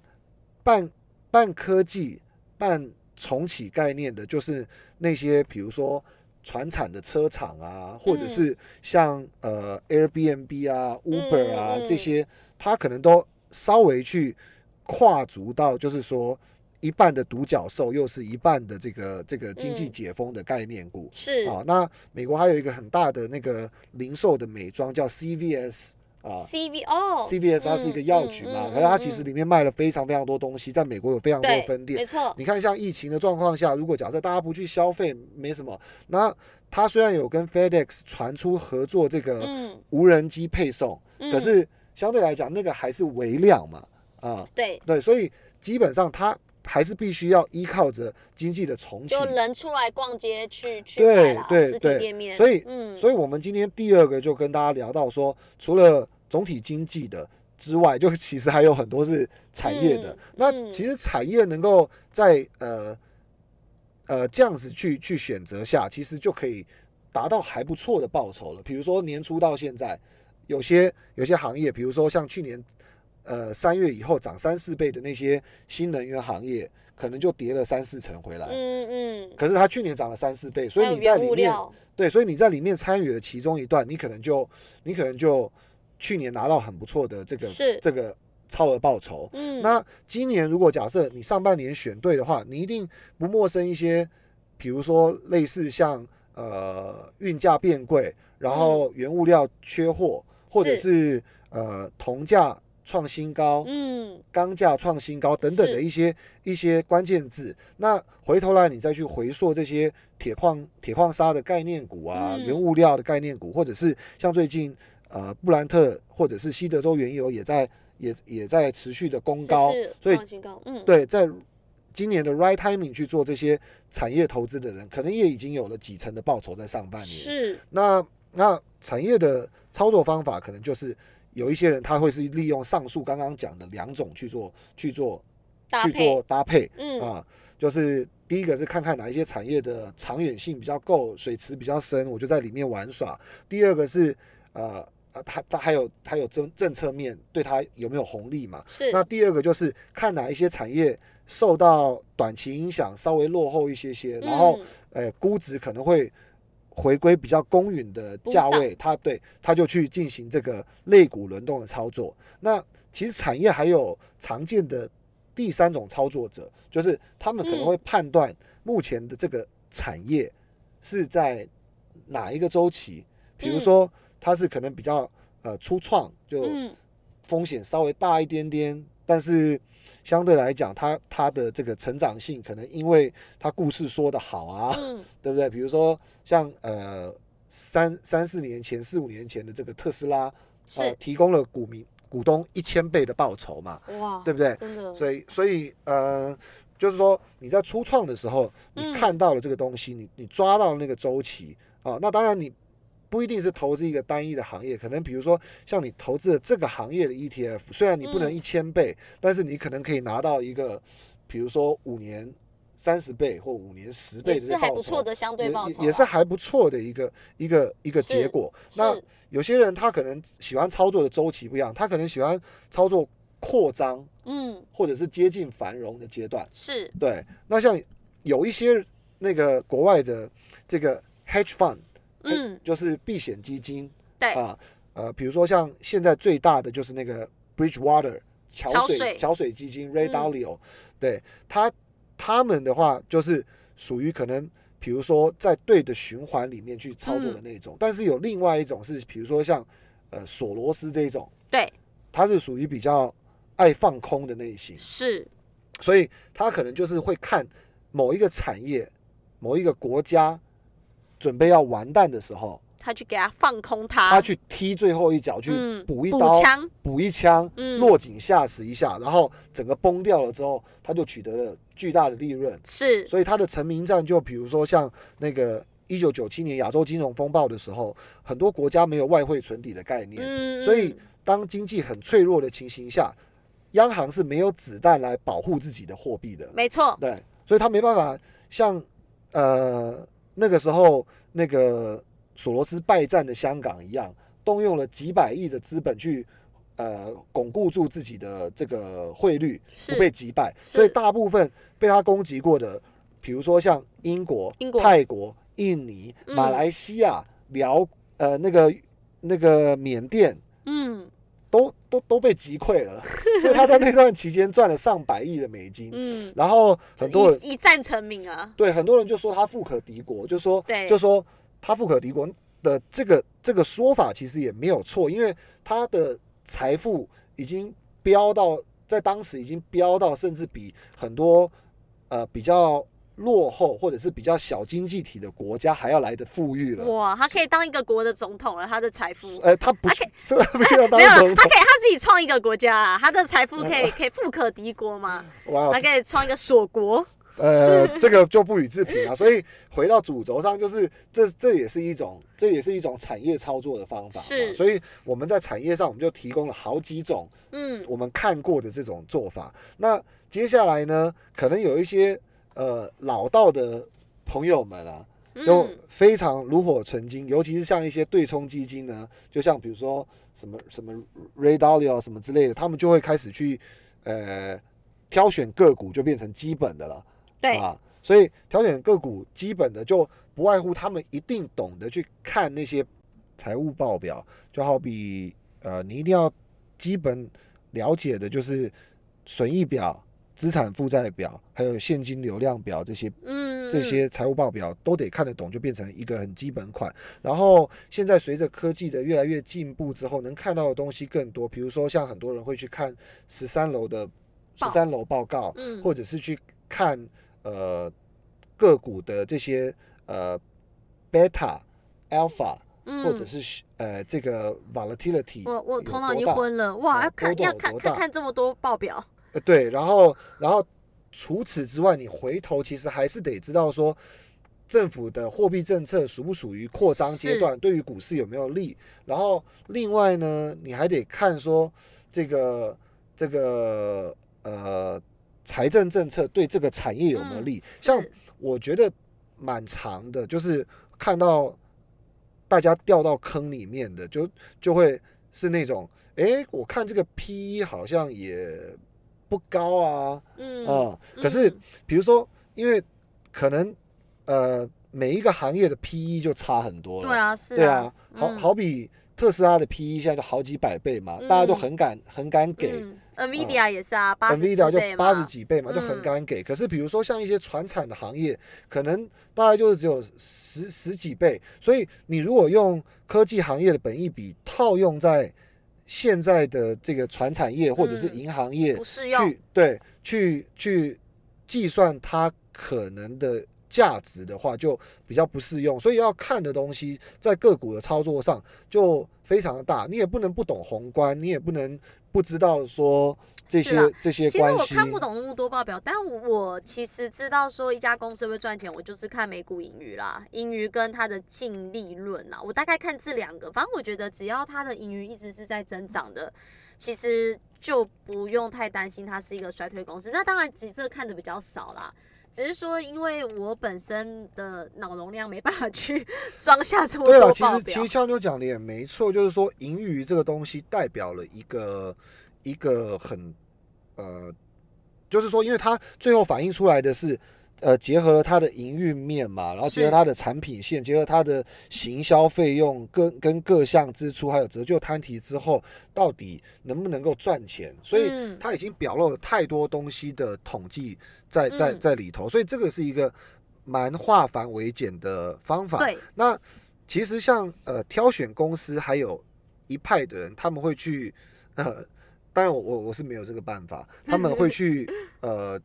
半半科技、半重启概念的，就是那些比如说船产的车厂啊，或者嗯。是像呃 Airbnb 啊、Uber 啊嗯嗯。这些，它可能都稍微去跨足到，就是说一半的独角兽，又是一半的这个这个经济嗯解封的概念股。是。啊，那美国还有一个很大的那个零售的美妆叫 CVS 啊。CV 哦。CVS 它是一个药局嘛，可是它其实里面卖了非常非常多东西，在美国有非常多对分店。没。错，你看，像疫情的状况下，如果假设大家不去消费，没什么，那它虽然有跟 FedEx 传出合作这个嗯，无人机配送，嗯可是相对来讲，那个还是微量嘛，啊，对，对，所以基本上它还是必须要依靠着经济的重启就。人出来逛街去去买对对对所以嗯，所以我们今天第二个就跟大家聊到说，除了总体经济的之外，就其实还有很多是产业的。嗯那嗯其实产业能够在呃呃这样子去去选择下，其实就可以达到还不错的报酬了。比如说年初到现在，有些有些行业，比如说像去年呃三月以后涨三四倍的那些新能源行业，可能就跌了三四成回来。嗯嗯，可是它去年涨了三四倍，所以你在里面，对，所以你在里面参与了其中一段，你可能就你可能就去年拿到很不错的这个这个超额报酬。嗯，那今年如果假设你上半年选对的话，你一定不陌生一些，比如说类似像呃运价变贵，然后原物料缺货，或者是呃铜价创新高，嗯。钢价创新高等等的一些一些关键字。那回头来你再去回溯这些铁矿铁矿砂的概念股啊，嗯。原物料的概念股，或者是像最近呃布兰特或者是西德州原油也在也也在持续的攻高，是是所以创新高，嗯，对，在今年的 right timing 去做这些产业投资的人，可能也已经有了几成的报酬在上半年。是，那那产业的操作方法，可能就是有一些人他会是利用上述刚刚讲的两种去做去做去做搭配嗯啊，就是第一个是看看哪一些产业的长远性比较够，水池比较深，我就在里面玩耍。第二个是呃。啊，它它还有还有政政策面对它有没有红利嘛？是，那第二个就是看哪一些产业受到短期影响稍微落后一些些，然后嗯呃估值可能会回归比较公允的价位，它对它就去进行这个类股轮动的操作。那其实产业还有常见的第三种操作者，就是他们可能会判断目前的这个产业是在哪一个周期，比如说它是可能比较呃初创，就嗯。风险稍微大一点点，但是相对来讲，它它的这个成长性可能因为它故事说的好啊，嗯对不对？比如说像呃三三四年前、四五年前的这个特斯拉，呃是，提供了股民股东一千倍的报酬嘛，哇，对不对？真的，所以所以呃，就是说你在初创的时候，你嗯看到了这个东西，你你抓到了那个周期啊，那当然你。不一定是投资一个单一的行业，可能比如说像你投资的这个行业的 ETF，虽然你不能嗯。一千倍，但是你可能可以拿到一个，比如说五年三十倍或五年十倍也是的这个报酬，还不错的相对也报酬啊，也也是还不错的一个一个一个结果。那有些人他可能喜欢操作的周期不一样，他可能喜欢操作扩张嗯。或者是接近繁荣的阶段。是。对，那像有一些那个国外的这个 hedge fund，嗯。就是避险基金对。啊，呃，比如说像现在最大的就是那个 Bridgewater 桥水桥水水基金 Ray 嗯 Dalio，、对他他们的话就是属于可能。比如说，在对的循环里面去操作的嗯。那种，但是有另外一种是，比如说像呃索罗斯这一种，对。他是属于比较爱放空的类型，是。所以他可能就是会看某一个产业、某一个国家准备要完蛋的时候，他去给他放空他，他去踢最后一脚，去嗯补补一刀、枪，补一枪，嗯。落井下石一下，然后整个崩掉了之后，他就取得了巨大的利润。是。所以他的成名战就比如说像那个一九九七年亚洲金融风暴的时候，很多国家没有外汇存底的概念，嗯所以嗯当经济很脆弱的情形下，央行是没有子弹来保护自己的货币的。没错，对，所以他没办法像呃那个时候那个索罗斯败战的香港一样，动用了几百亿的资本去呃巩固住自己的这个汇率不被击败，所以大部分被他攻击过的，比如说像英国、英国泰国、印尼、嗯马来西亚、辽呃那个那个缅甸嗯都都都被击溃了，所以他在那段期间赚了上百亿的美金。嗯，然后很多人一一战成名啊，对很多人就说他富可敌国，就说对就说他富可敌国的这个这个说法其实也没有错，因为他的财富已经飙到在当时已经飙到，甚至比很多呃比较落后或者是比较小经济体的国家还要来的富裕了。哇，他可以当一个国的总统了，他的财富。呃，他不他是 这个没有当没有，他可以，他自己创一个国家啊，他的财富可以 可以富可敌国嘛，哇他，可以创一个锁国。呃，这个就不予置评啊。所以回到主轴上，就是这这也是一种这也是一种产业操作的方法嘛。是所以我们在产业上，我们就提供了好几种嗯，我们看过的这种做法。那接下来呢，可能有一些呃老道的朋友们啊，就嗯非常炉火纯青，尤其是像一些对冲基金呢，就像比如说什么什么 Ray Dalio 什么之类的，他们就会开始去呃挑选个股，就变成基本的了。对，啊，所以挑选个股基本的就不外乎他们一定懂得去看那些财务报表，就好比呃，你一定要基本了解的就是损益表、资产负债表，还有现金流量表这些嗯，这些财务报表都得看得懂，就变成一个很基本款。然后现在随着科技的越来越进步之后，能看到的东西更多，比如说像很多人会去看十三楼的十三楼报告，嗯，或者是去看呃个股的这些呃 beta、alpha，嗯。或者是呃这个 volatility，我我有头脑已经昏了，哇，啊要看要看看看这么多报表，呃对，然后然后除此之外，你回头其实还是得知道说。政府的货币政策属不属于扩张阶段？对于股市有没有利？然后另外呢，你还得看说这个这个呃财政政策对这个产业有没有嗯利？像我觉得蛮长的，就是看到大家掉到坑里面的，就就会是那种，哎，我看这个 P E 好像也不高啊，嗯嗯，可是嗯比如说，因为可能呃每一个行业的 P E 就差很多了，对啊，是对啊，好嗯。好比特斯拉的 P E 现在就好几百倍嘛，大家都嗯很敢很敢给。嗯，NVIDIA 也是啊，八十 NVIDIA 就八十，几倍嘛，就很嗯敢给。可是比如说像一些传产的行业，可能大概就是只有十十几倍。所以你如果用科技行业的本益比套用在现在的这个船产业或者是嗯。银行业去对去去计算它可能的价值的话，就比较不适用。所以要看的东西在个股的操作上就非常的大，你也不能不懂宏观，你也不能不知道说这些这些其实。我看不懂那么多报表，但我其实知道说一家公司会赚钱，我就是看每股盈余啦，盈余跟它的净利润啦，我大概看这两个。反正我觉得只要它的盈余一直是在增长的，其实就不用太担心它是一个衰退公司。那当然，其实这看的比较少啦。只是说，因为我本身的脑容量没办法去 装下这么多对啊，其实其实，俏妞讲的也没错，就是说盈余这个东西代表了一个一个很呃，就是说，因为它最后反映出来的是。呃，结合了它的营运面嘛，然后结合它的产品线，结合它的行销费用跟跟各项支出，还有折旧摊提之后，到底能不能够赚钱？所以嗯它已经表露了太多东西的统计在在嗯在里头，所以这个是一个蛮化繁为简的方法。对，那其实像呃挑选公司，还有一派的人，他们会去呃，当然我我我是没有这个办法，他们会去 呃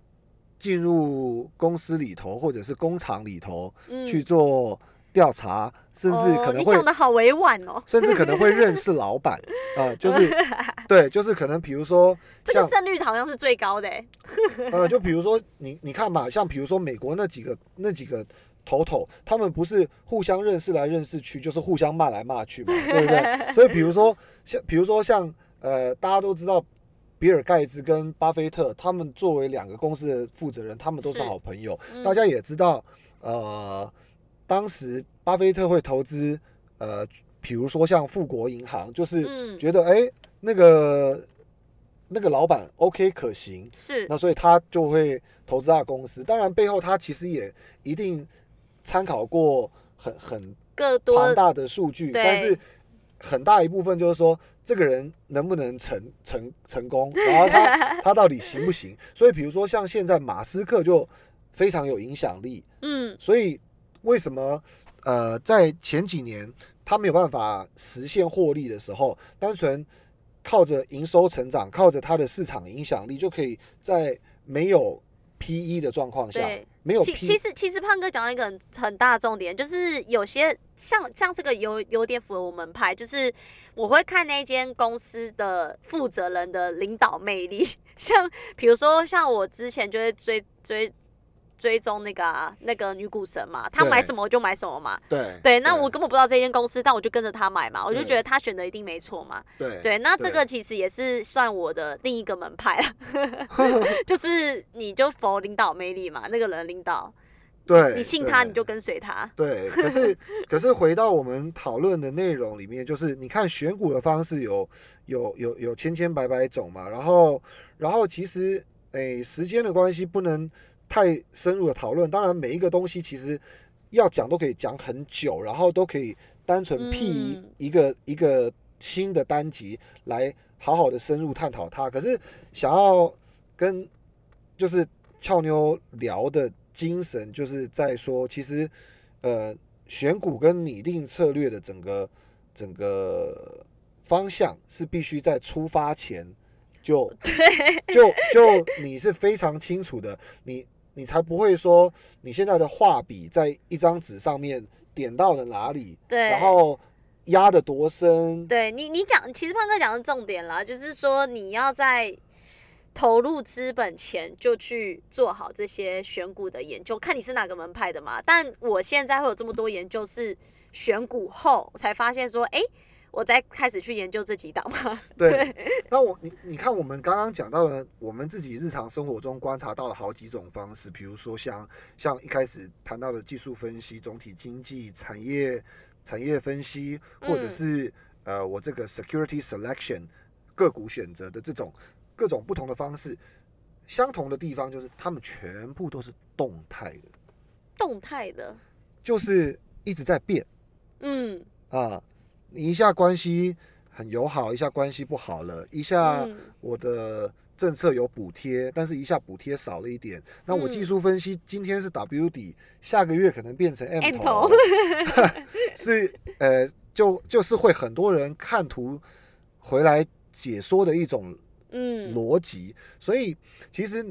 进入公司里头或者是工厂里头嗯去做调查，甚至可能会、讲的好委婉哦，甚至可能会认识老板啊、就是 对，就是可能比如说这个胜率好像是最高的、欸，呃，就比如说你你看嘛，像比如说美国那几个那几个头头，他们不是互相认识来认识去，就是互相骂来骂去嘛，对不对？所以比如说像比如说像呃，大家都知道。比尔盖茨跟巴菲特，他们作为两个公司的负责人，他们都是是好朋友。嗯大家也知道，呃，当时巴菲特会投资，呃，比如说像富国银行，就是嗯，觉得哎、诶那个那个老板 OK 可行，是那所以他就会投资他的公司。当然，背后他其实也一定参考过很很更多庞大的数据，但是很大一部分就是说这个人能不能成成成功，然后他 他到底行不行？所以比如说像现在马斯克就非常有影响力，嗯所以为什么呃在前几年他没有办法实现获利的时候，单纯靠着营收成长，靠着他的市场影响力，就可以在没有 PE 的状况下对，没有其其实其实胖哥讲到一个很很大的重点，就是有些像像这个有有点符合我们派，就是我会看那间公司的负责人的领导魅力，像比如说像我之前就会追追追踪那个、啊、那个女股神嘛，她对买什么我就买什么嘛。对对，那我根本不知道这间公司，但我就跟着他买嘛，我就对。觉得他选的一定没错嘛。对对，那这对。个其实也是算我的另一个门派了，就是你就否领导魅力嘛，那个人领导，对，你信他你就跟随他。对，可是 可是回到我们讨论的内容里面，就是你看选股的方式有有有有千千百百种嘛，然后然后其实诶时间的关系不能太深入的讨论，当然每一个东西其实要讲都可以讲很久，然后都可以单纯辟嗯一个、一个新的单集来好好的深入探讨它。可是想要跟就是俏妞聊的精神，就是在说，其实呃选股跟拟定策略的整个整个方向是必须在出发前就 就就你是非常清楚的，你你才不会说你现在的画笔在一张纸上面点到了哪里，对，然后压的多深，对你你讲，其实胖哥讲的重点啦，就是说你要在投入资本前就去做好这些选股的研究，看你是哪个门派的嘛。但我现在会有这么多研究，是选股后才发现说，哎、我再开始去研究这几档嘛。对，那我你你看，我们刚刚讲到了我们自己日常生活中观察到了好几种方式，比如说像像一开始谈到的技术分析、总体经济、产业产业分析，或者嗯是、呃我这个 security selection 个股选择的这种各种不同的方式。相同的地方就是他们全部都是动态的，动态的，就是一直在变。嗯啊，你一下关系很友好，一下关系不好了，一下嗯。我的政策有补贴，但是一下补贴少了一点，那我技嗯。术分析今天是 W 底，下个月可能变成 M 头，是呃，就就是会很多人看图回来解说的一种嗯，逻辑，所以其实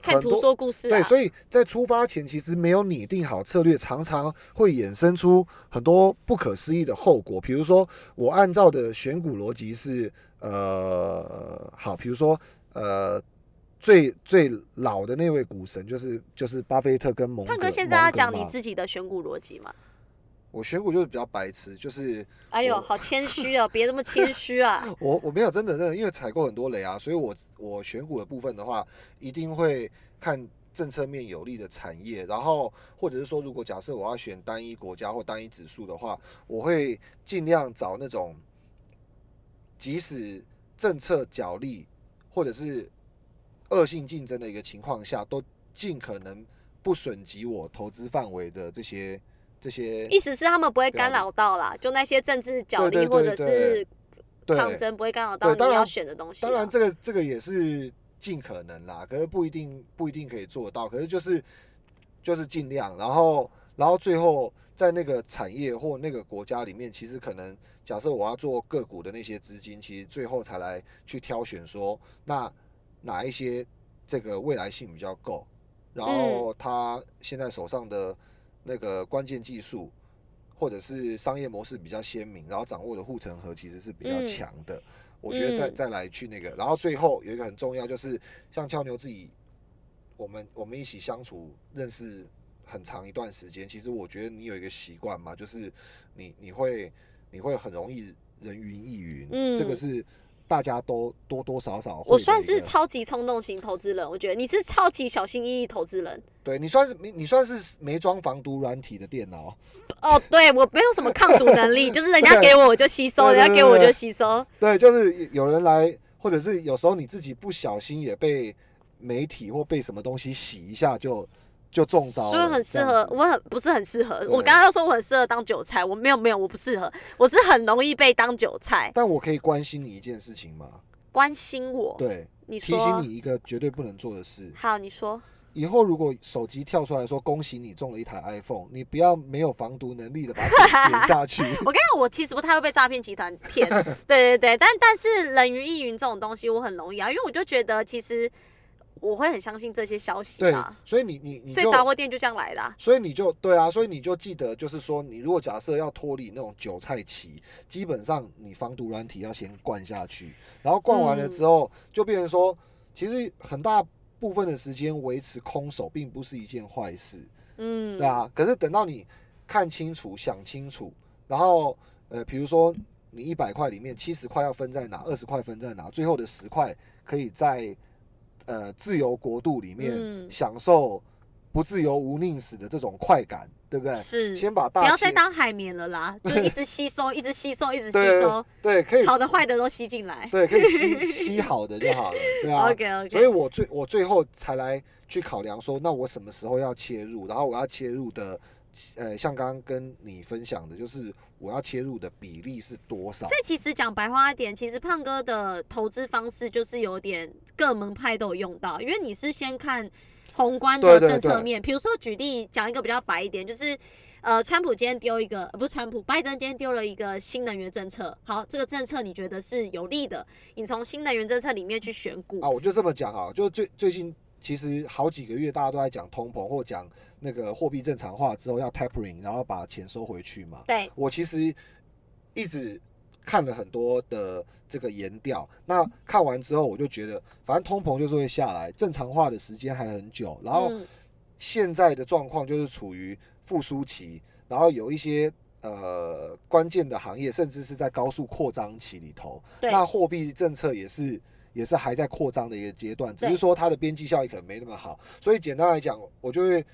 看图说故事啊。对，所以在出发前其实没有拟定好策略，常常会衍生出很多不可思议的后果。比如说，我按照的选股逻辑是，呃，好，比如说，呃，最最老的那位股神就是就是巴菲特跟蒙哥。胖哥现在要讲你自己的选股逻辑嘛？我选股就是比较白痴，就是哎呦，好谦虚哦，别这么谦虚啊！我我没有真的真的，因为踩过很多雷啊，所以我我选股的部分的话，一定会看政策面有利的产业，然后或者是说，如果假设我要选单一国家或单一指数的话，我会尽量找那种即使政策角力或者是恶性竞争的一个情况下，都尽可能不损及我投资范围的这些这些意思是他们不会干扰到啦，就那些政治角力或者是抗争不会干扰到你要选的东西啊。当然，这个这个也是尽可能啦，可是不一定不一定可以做到，可是就是就是尽量，然后然后最后在那个产业或那个国家里面，其实可能假设我要做个股的那些资金，其实最后才来去挑选说，那哪一些这个未来性比较够，然后他现在手上的那个关键技术。或者是商业模式比较鲜明，然后掌握的护城河其实是比较嗯强的。我觉得再嗯再来去那个，然后最后有一个很重要，就是像俏妞自己，我们我们一起相处认识很长一段时间，其实我觉得你有一个习惯嘛，就是你你会你会很容易人云亦云，这个嗯是大家都多多少少我算是超级冲动型投资人，我觉得你是超级小心翼翼投资人。对你算是你你算是没装防毒软体的电脑，哦，对我没有什么抗毒能力，就是人家给我我就吸收，人家给我我就吸收。对，就是有人来，或者是有时候你自己不小心也被媒体或被什么东西洗一下就，就中招了，所以很适合我很不是很适合。我刚刚说我很适合当韭菜，我没有没有，我不适合，我是很容易被当韭菜。但我可以关心你一件事情吗？关心我，对，你说提醒你一个绝对不能做的事。好，你说以后如果手机跳出来说恭喜你中了一台 iPhone，你不要没有防毒能力的把它 点点下去。我跟你讲，我其实不太会被诈骗集团骗，对对对，但但是人云亦云这种东西我很容易啊，因为我就觉得其实我会很相信这些消息对嘛，，所以你你你所以就杂货店就这样来的啊、所以你就对啊，所以你就记得，就是说，你如果假设要脱离那种韭菜期，基本上你防毒软体要先灌下去，然后灌完了之后，就变成说，其实很大部分的时间维持空手并不是一件坏事，嗯，对啊。可是等到你看清楚、想清楚，然后呃，比如说你一百块里面七十块要分在哪，二十块分在哪，最后的十块可以在呃自由国度里面嗯享受不自由无宁死的这种快感，对不对？是，先把大不要再当海绵了啦，就一直吸收，一直吸收，一直吸对收，对，可以好的坏的都吸进来。对可以吸吸好的就好了，对啊。OK OK，所以我最我最后才来去考量说，那我什么时候要切入，然后我要切入的，呃，像刚刚跟你分享的，就是我要切入的比例是多少所？以其实讲白话一点，其实胖哥的投资方式就是有点各门派都有用到，因为你是先看宏观的政策面，比如说举例讲一个比较白一点，就是。呃，川普今天丢一个，呃不是川普，拜登今天丢了一个新能源政策。好，这个政策你觉得是有利的，你从新能源政策里面去选股。啊，我就这么讲啊，就最最近其实好几个月大家都在讲通膨或讲那个货币正常化之后要 tapering，然后把钱收回去嘛。对，我其实一直看了很多的这个研调，那看完之后我就觉得，反正通膨就是会下来，正常化的时间还很久，然后嗯现在的状况就是处于复苏期，然后有一些。呃，关键的行业甚至是在高速扩张期里头，对那货币政策也是也是还在扩张的一个阶段，只是说它的边际效益可能没那么好。所以简单来讲，我就会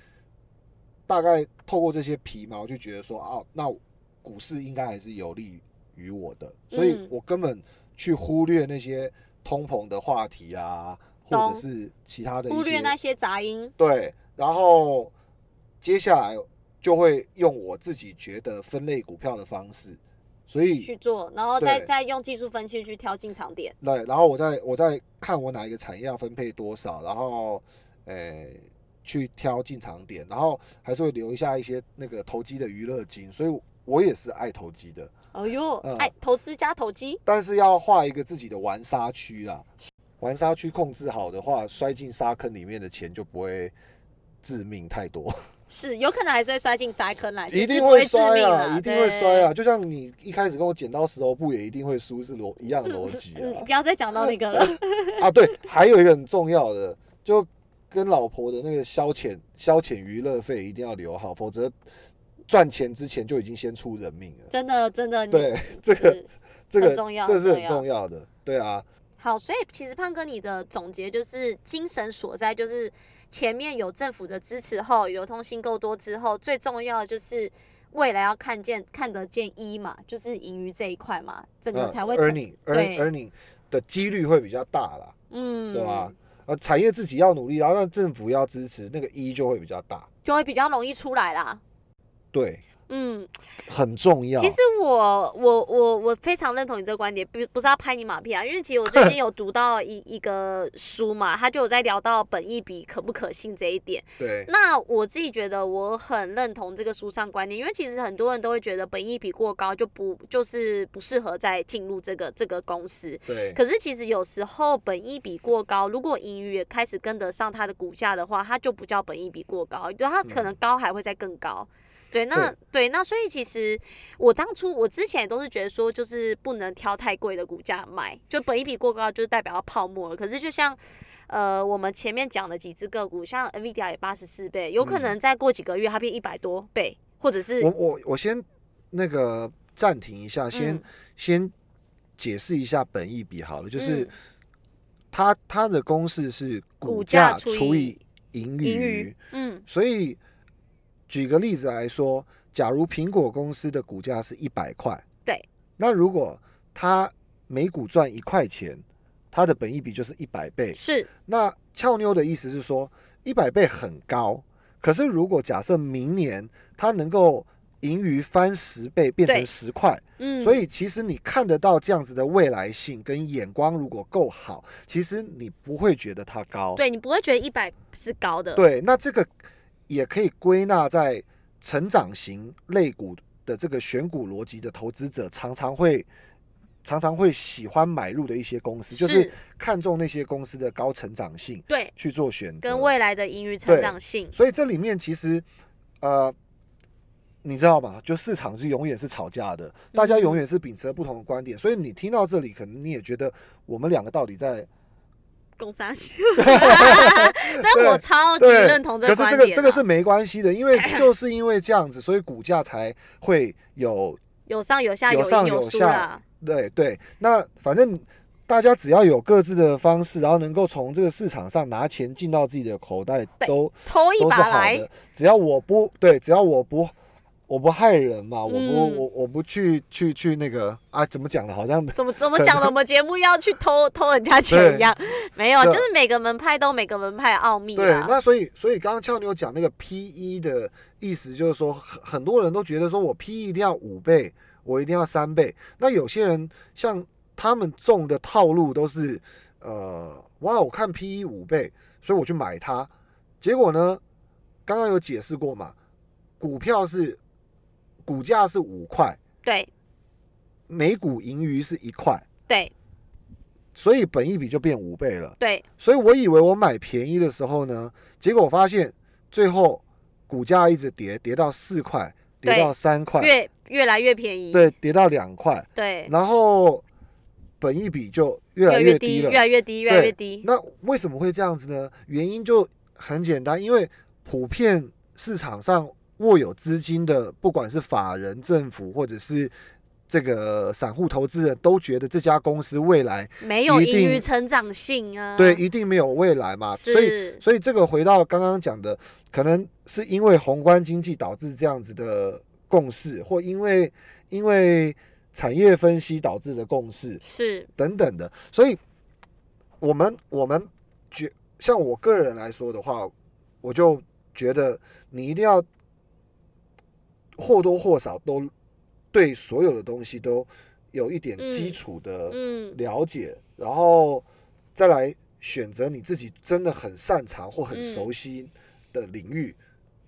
大概透过这些皮毛，就觉得说，啊，那股市应该还是有利于我的，所以嗯我根本去忽略那些通膨的话题啊，或者是其他的忽略那些杂音。对，然后接下来就会用我自己觉得分类股票的方式，所以去做，然后再再用技术分析去挑进场点。对，然后我再我再看我哪一个产业要分配多少，然后呃去挑进场点，然后还是会留下一些那个投机的娱乐金，所以我也是爱投机的，哎呦，嗯哎，投资加投机，但是要画一个自己的玩沙区啦。玩沙区控制好的话，摔进沙坑里面的钱就不会致命太多。是有可能还是会摔进沙坑来，一定会摔命啊，一定会摔啊！！就像你一开始跟我剪刀石头布，也一定会输，是逻一样的逻辑啊不。要再讲到那个了。啊，对，还有一个很重要的，就跟老婆的那个消遣消遣娱乐费一定要留好，否则赚钱之前就已经先出人命了。真的真的，你对，这个是这个很重要这是很很重要重要的。对啊，好，所以其实胖哥你的总结就是精神所在，就是前面有政府的支持后，流通性够多之后，最重要的就是未来要看见看得见一嘛，就是盈余这一块嘛，整个嗯才会成，earning 对 earning earning 的几率会比较大啦，嗯，对吧？？呃，产业自己要努力，然后让政府要支持，那个一就会比较大。就会比较容易出来啦。对，嗯，很重要。其实我我我我非常认同你这个观点，不不是要拍你马屁啊，因为其实我最近有读到一一个书嘛，他就有在聊到本意比可不可信这一点。对，那我自己觉得我很认同这个书上观念，因为其实很多人都会觉得本意比过高就不就是不适合再进入这个这个公司。对，可是其实有时候本意比过高，如果盈余也开始跟得上它的股价的话，它就不叫本意比过高，就它可能高还会再更高。对，那对。那所以其实我当初我之前也都是觉得说，就是不能挑太贵的股价买，就本益比过高就是代表要泡沫了。可是就像呃我们前面讲的几只个股，像 NVIDIA 也八十四倍，有可能再过几个月它变一百多倍，或者是我我我先那个暂停一下，先、嗯。先解释一下本益比好了，就是嗯。它它的公式是股股价价除以盈余，，嗯。所以举个例子来说，假如苹果公司的股价是一百块，对，那如果它每股赚一块钱，它的本益比就是一百倍。是。那俏妞的意思是说，一百倍很高，可可是如果假设明年它能够盈余翻十倍，变成十块，嗯，所以其实你看得到这样子的未来性跟眼光，如果够好，其实你不会觉得它高。对你不会觉得一百是高的，对，那这个也可以归纳在成长型类股的这个选股逻辑的投资者，常常会常常会喜欢买入的一些公司，就是看中那些公司的高成长性对，去做选择。跟未来的盈余成长性，所以这里面其实，呃，你知道吗？就市场是永远是吵架的，大家永远是秉持着不同的观点。所以你听到这里，可能你也觉得我们两个到底在工商系，但我超级认同这可是观点啊。这个这个是没关系的，因为 就是因为这样子，所以股价才会有有上有下，有上有有下。对对。那反正大家只要有各自的方式，然后能够从这个市场上拿钱进到自己的口袋，都都是好把来的。，只要我不对，只要我不我不害人嘛，我不嗯我我不去去去那个啊，怎么讲的？好像怎么怎么讲的？我们节目要去偷偷人家 钱一样，没有，就是每个门派都有每个门派奥秘对，那所以所以刚刚俏妞讲那个 P E 的意思，就是说很很多人都觉得说我 P E 一定要五倍，我一定要三倍。那有些人像他们中的套路都是，呃，哇，我看 P E 五倍，所以我去买它。结果呢，刚刚有解释过嘛，股票是股价是五块，对每股盈余是一块，对所以本一比就变五倍了。对，所以我以为我买便宜的时候呢，结果我发现最后股价一直跌，跌到四块，跌到三块，越越来越便宜。对，跌到两块，对，然后本一比就越来越低，低了越。来越低，越来越低。那为什么会这样子呢？原因就很简单，因为普遍市场上握有资金的，不管是法人、政府或者是这个散户投资人，都觉得这家公司未来没有盈余成长性啊。对一定没有未来嘛，所以，所以这个回到刚刚讲的，可能是因为宏观经济导致这样子的共识，或因为因为产业分析导致的共识是，等等的，所以我们我们觉像我个人来说的话，我就觉得你一定要或多或少都对所有的东西都有一点嗯基础的嗯，了解，然后再来选择你自己真的很擅长或很嗯熟悉的领域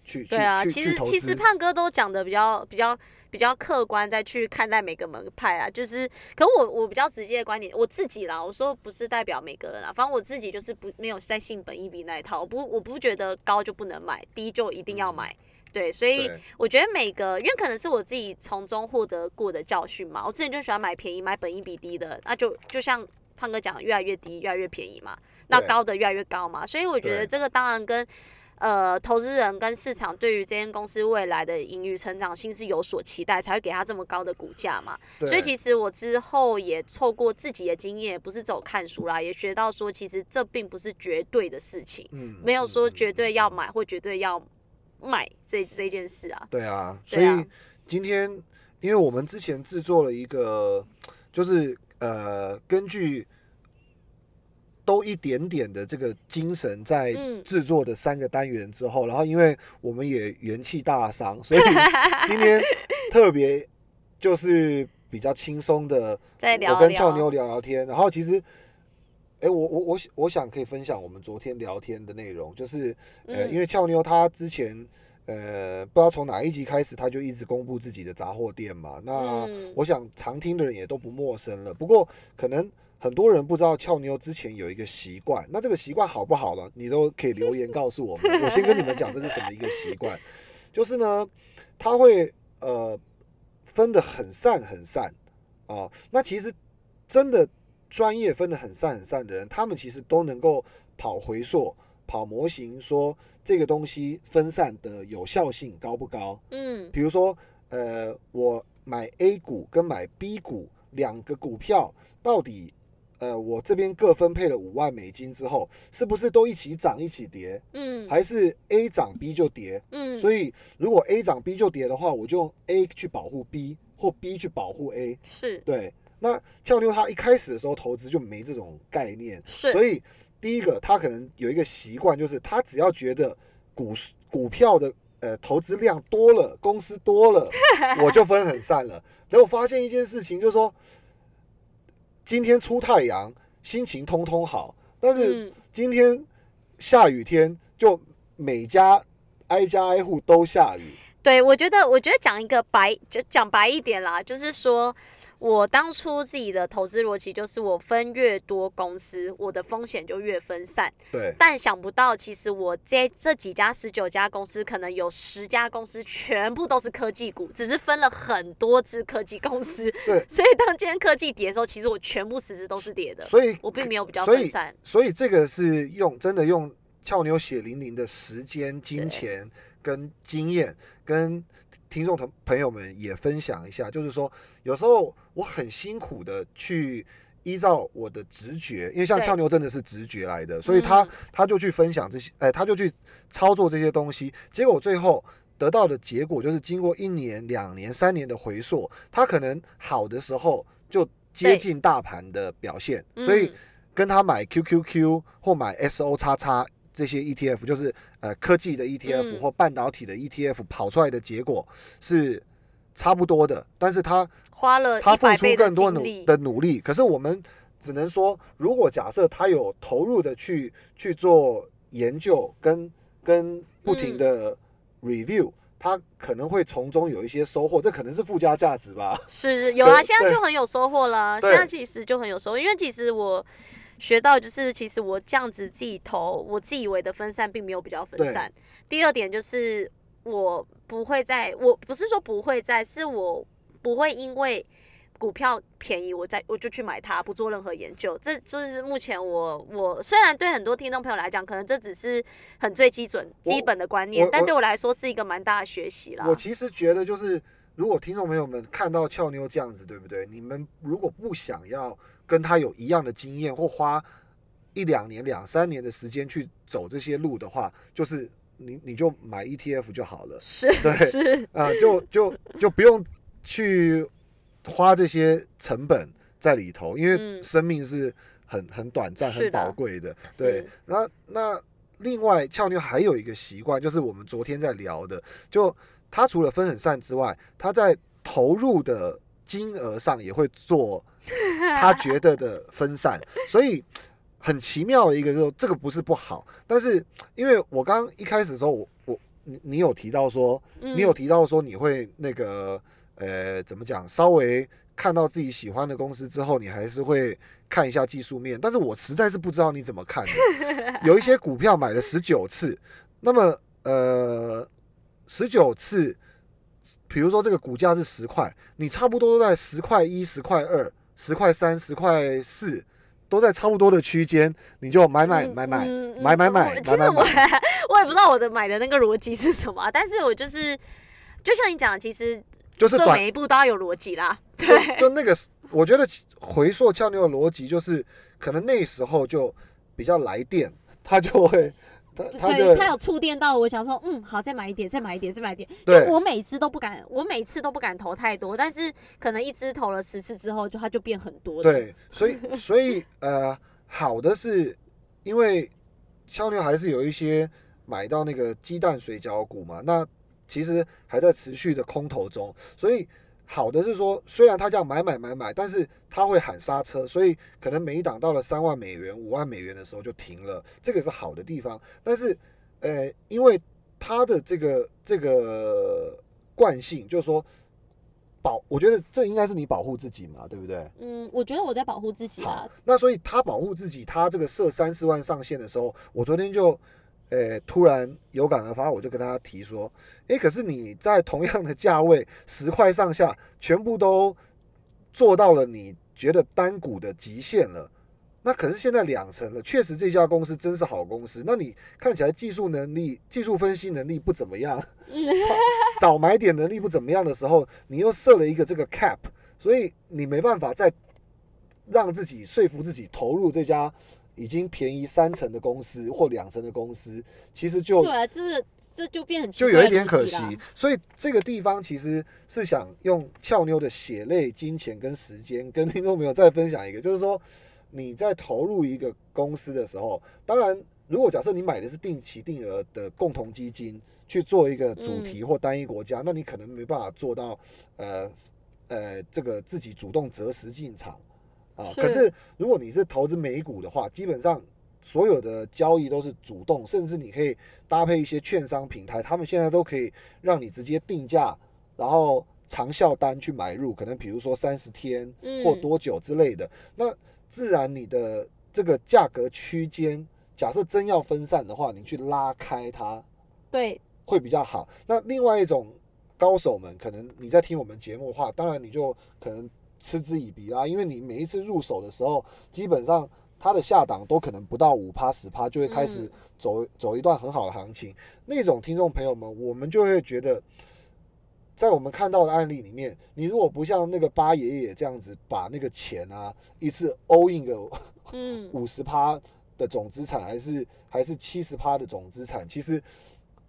去、对啊，其实其实。胖哥都讲的比较比较比较客观，再去看待每个门派啊。就是，可我我比较直接的观点，我自己啦，我说不是代表每个人啦，反正我自己就是不没有在信本一笔那一套，我不我不觉得高就不能买，低就一定要买。对，所以我觉得每个，因为可能是我自己从中获得过的教训嘛。我之前就喜欢买便宜，买本一比低的，那就就像胖哥讲的，越来越低，越来越便宜嘛。那高的越来越高嘛。所以我觉得这个当然跟呃投资人跟市场对于这间公司未来的盈余成长性是有所期待，才会给它这么高的股价嘛。所以其实我之后也透过自己的经验，不是走看书啦，也学到说，其实这并不是绝对的事情，嗯没有说嗯绝对要买或绝对要卖这这件事啊。对啊，所以今天因为我们之前制作了一个，就是呃，根据都一点点的这个精神在嗯制作的三个单元之后，然后因为我们也元气大伤，所以 今天特别就是比较轻松的，我跟俏妞聊聊天，然后其实。哎、我我我想我想可以分享我们昨天聊天的内容，就是呃，嗯因为俏妞她之前呃不知道从哪一集开始，她就一直公布自己的杂货店嘛。那嗯我想常听的人也都不陌生了。不过可能很多人不知道俏妞之前有一个习惯，那这个习惯好不好呢？你都可以留言告诉我们。我先跟你们讲这是什么一个习惯，就是呢，他会呃分得很散很散啊。那其实真的专业分得很散很散的人，他们其实都能够跑回溯、跑模型，说这个东西分散的有效性高不高？嗯比如说，呃，我买 A 股跟买 B 股两个股票，到底呃我这边各分配了五万美金之后，是不是都一起涨一起跌？嗯还是 A 涨 B 就跌？嗯，所以如果 A 涨 B 就跌的话，我就用 A 去保护 B，或 B 去保护 A。是对，那俏妞她一开始的时候投资就没这种概念，所以第一个她可能有一个习惯，就是她只要觉得股股票的呃投资量多了，公司多了，我就分很散了。然后我发现一件事情，就是说今天出太阳，心情通通好，但是嗯，今天下雨天，就每家挨家挨户都下雨。对，我觉得，我觉得讲一个白，就讲白一点啦，就是说我当初自己的投资逻辑就是，我分越多公司，我的风险就越分散。对但想不到，其实我这这几家十九家公司，可能有十家公司全部都是科技股，只是分了很多只科技公司。对，所以当今天科技跌的时候，其实我全部十只都是跌的，所以我并没有比较分散。所以这个是用真的用俏妞血淋淋的时间、金钱跟经验，跟听众朋朋友们也分享一下，就是说有时候我很辛苦的去。依照我的直觉，因为像俏妞真的是直觉来的，所以他嗯。他就去分享这些，哎，他就去操作这些东西，结果最后得到的结果就是经过一年、两年、三年的回溯，他可能好的时候就接近大盘的表现，所以嗯。跟他买 QQQ 或买 SO 叉叉这些 ETF，就是呃科技的 ETF 嗯。或半导体的 ETF 跑出来的结果是差不多的，但是他花了他付出更多努力，的努力，可是我们只能说，如果假设他有投入的去去做研究跟跟不停嗯。的 review，、他可能会从中有一些收获，这可能是附加价值吧。是有啊，现在就很有收获了。对。现在其实就很有收获，因为其实我学到就是，其实我这样子自己投，我自以为的分散并没有比较分散。第二点就是我不会在，我不是说不会在，是我不会因为。股票便宜，我再我就去买它，不做任何研究。这就是目前我我虽然对很多听众朋友来讲，可能这只是很最基准基本的观念但对我来说是一个蛮大的学习啦。我其实觉得，就是如果听众朋友们看到俏妞这样子，对不对？你们如果不想要跟他有一样的经验，或花一两年、两三年的时间去走这些路的话，就是你你就买 ETF 就好了。是对是，啊、就就就不用去花这些成本在里头，因为嗯生命是很很短暂、很宝贵的。对，那那另外俏妞还有一个习惯，就是我们昨天在聊的，就她除了分很散之外，她在投入的金额上也会做他觉得的分散，所以。很奇妙的一个，就是这个不是不好，但是因为我刚刚一开始的时候，我我你你有提到说，嗯你有提到说你会那个呃怎么讲，稍微看到自己喜欢的公司之后，你还是会看一下技术面，但是我实在是不知道你怎么看的。有一些股票买了十九次，那么呃十九次，比如说这个股价是十块，你差不多都在十块一、十块二、十块三、十块四。都在差不多的区间，你就买买嗯买买买买买其实我 我也不知道我的买的那个逻辑是什么啊，但是我就是就像你讲的，其实就是做每一步都要有逻辑啦。就对，就那个，我觉得回溯俏妞的逻辑就是，可能那时候就比较来电，他就会，他他对他有触电到我，想说，嗯，好，再买一点，再买一点，再买一点。就对我每次都不敢，我每次都不敢投太多，但是可能一支投了十次之后，就它就变很多了。对，所以所以呃，好的是，因为俏妞还是有一些买到那个鸡蛋水饺股嘛，那其实还在持续的空头中，所以好的是说，虽然他这样买买买买，但是他会喊刹车，所以可能每一档到了三万美元、五万美元的时候就停了，这个是好的地方。但是呃，因为他的这个这个惯性，就是说保，我觉得这应该是你保护自己嘛，对不对？嗯，我觉得我在保护自己好啊。，那所以他保护自己，他这个设三四万上限的时候，我昨天就，呃，突然有感而发，我就跟他提说，诶，可是你在同样的价位十块上下，全部都做到了你觉得单股的极限了。那可是现在两成了，确实这家公司真是好公司。那你看起来技术能力、技术分析能力不怎么样，早买点能力不怎么样的时候，你又设了一个这个 cap，所以你没办法再让自己说服自己投入这家已经便宜三成的公司或两成的公司，其实就对啊，这个这就变很就有一点可惜。所以这个地方其实是想用俏妞的血泪、金钱跟时间，跟听众朋友再分享一个，就是说你在投入一个公司的时候，当然如果假设你买的是定期定额的共同基金去做一个主题或单一国家，那你可能没办法做到呃呃这个自己主动择时进场啊。是可是如果你是投资美股的话，基本上所有的交易都是主动，甚至你可以搭配一些券商平台，他们现在都可以让你直接定价，然后长效单去买入，可能比如说三十天嗯或多久之类的。那自然你的这个价格区间，假设真要分散的话，你去拉开它对，会比较好。那另外一种高手们，可能你在听我们节目的话，当然你就可能嗤之以鼻啦，因为你每一次入手的时候，基本上它的下档都可能不到五趴十趴，就会开始嗯走、走一段很好的行情。那种听众朋友们，我们就会觉得。在我们看到的案例里面，你如果不像那个八爷爷这样子把那个钱啊一次 all in 个嗯，五十趴的总资产，还是还是七十趴的总资产，其实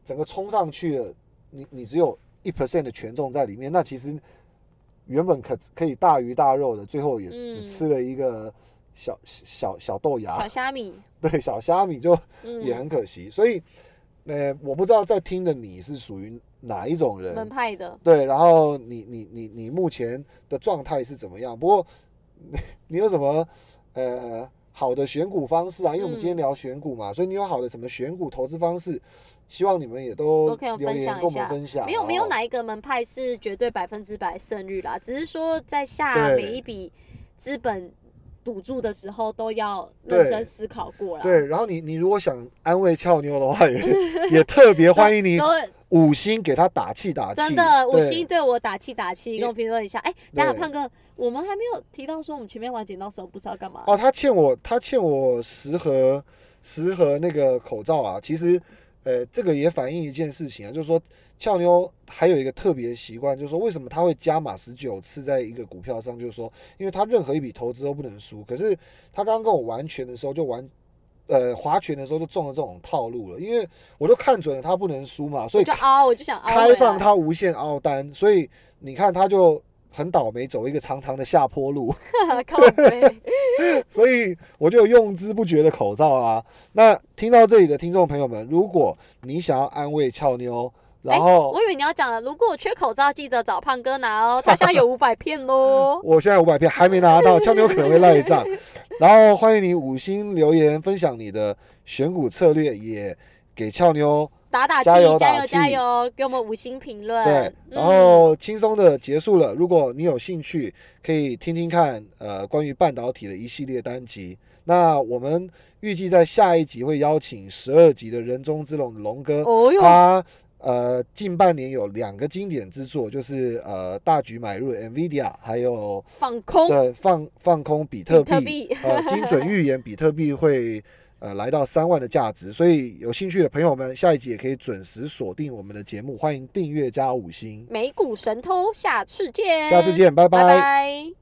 整个冲上去了，你你只有一 percent 的权重在里面，那其实原本可可以大鱼大肉的，最后也嗯只吃了一个小小小豆芽，小虾米，对小虾米就嗯，也很可惜。所以，呃，我不知道在听的你是属于哪一种人，门派的，对，然后你你你你目前的状态是怎么样？不过你 你有什么呃好的选股方式啊？因为我们今天嗯聊选股嘛，所以你有好的什么选股投资方式？希望你们也都留言跟我们分享一下。没有没有哦哪一个门派是绝对百分之百胜率啦，只是说在下每一笔资本赌注的时候都要认真思考过了。对，然后你你如果想安慰俏妞的话，也 也特别欢迎你 都五星给他打气打气。真的五星对我打气打气，因跟我评论一下。哎，等一下胖哥，我们还没有提到说我们前面玩剪刀手不知道干嘛。哦，他欠我，他欠我十盒十盒那个口罩啊。其实，呃，这个也反映一件事情啊，就是说，俏妞还有一个特别习惯，就是说，为什么他会加码十九次在一个股票上？就是说，因为他任何一笔投资都不能输。可是他刚刚跟我玩拳的时候，就玩。呃，划拳的时候就中了这种套路了，因为我都看准了他不能输嘛，所以就凹，我就想凹开放他无限凹单，所以你看他就很倒霉，走一个长长的下坡路。所以我就有用之不绝的口罩啊。那听到这里的听众朋友们，如果你想要安慰俏妞，然后我以为你要讲了，如果我缺口罩，记得找胖哥拿哦，他现在有 五百片喽。我现在五百片还没拿到，俏妞可能会赖账。然后欢迎你五星留言分享你的选股策略，也给俏妞打打气，加油加油，加油！给我们五星评论。对，嗯然后轻松的结束了。如果你有兴趣，可以听听看，呃，关于半导体的一系列单集。那我们预计在下一集会邀请十二集的人中之龙的龙哥，哦哟，他呃近半年有两个经典之作，就是呃大举买入 NVIDIA，还有放空，对放放空比特币，呃精准预言比特币会。呃，来到三万的价值，所以有兴趣的朋友们，下一集也可以准时锁定我们的节目，欢迎订阅加五星，美股神偷，下次见，下次见，拜。拜拜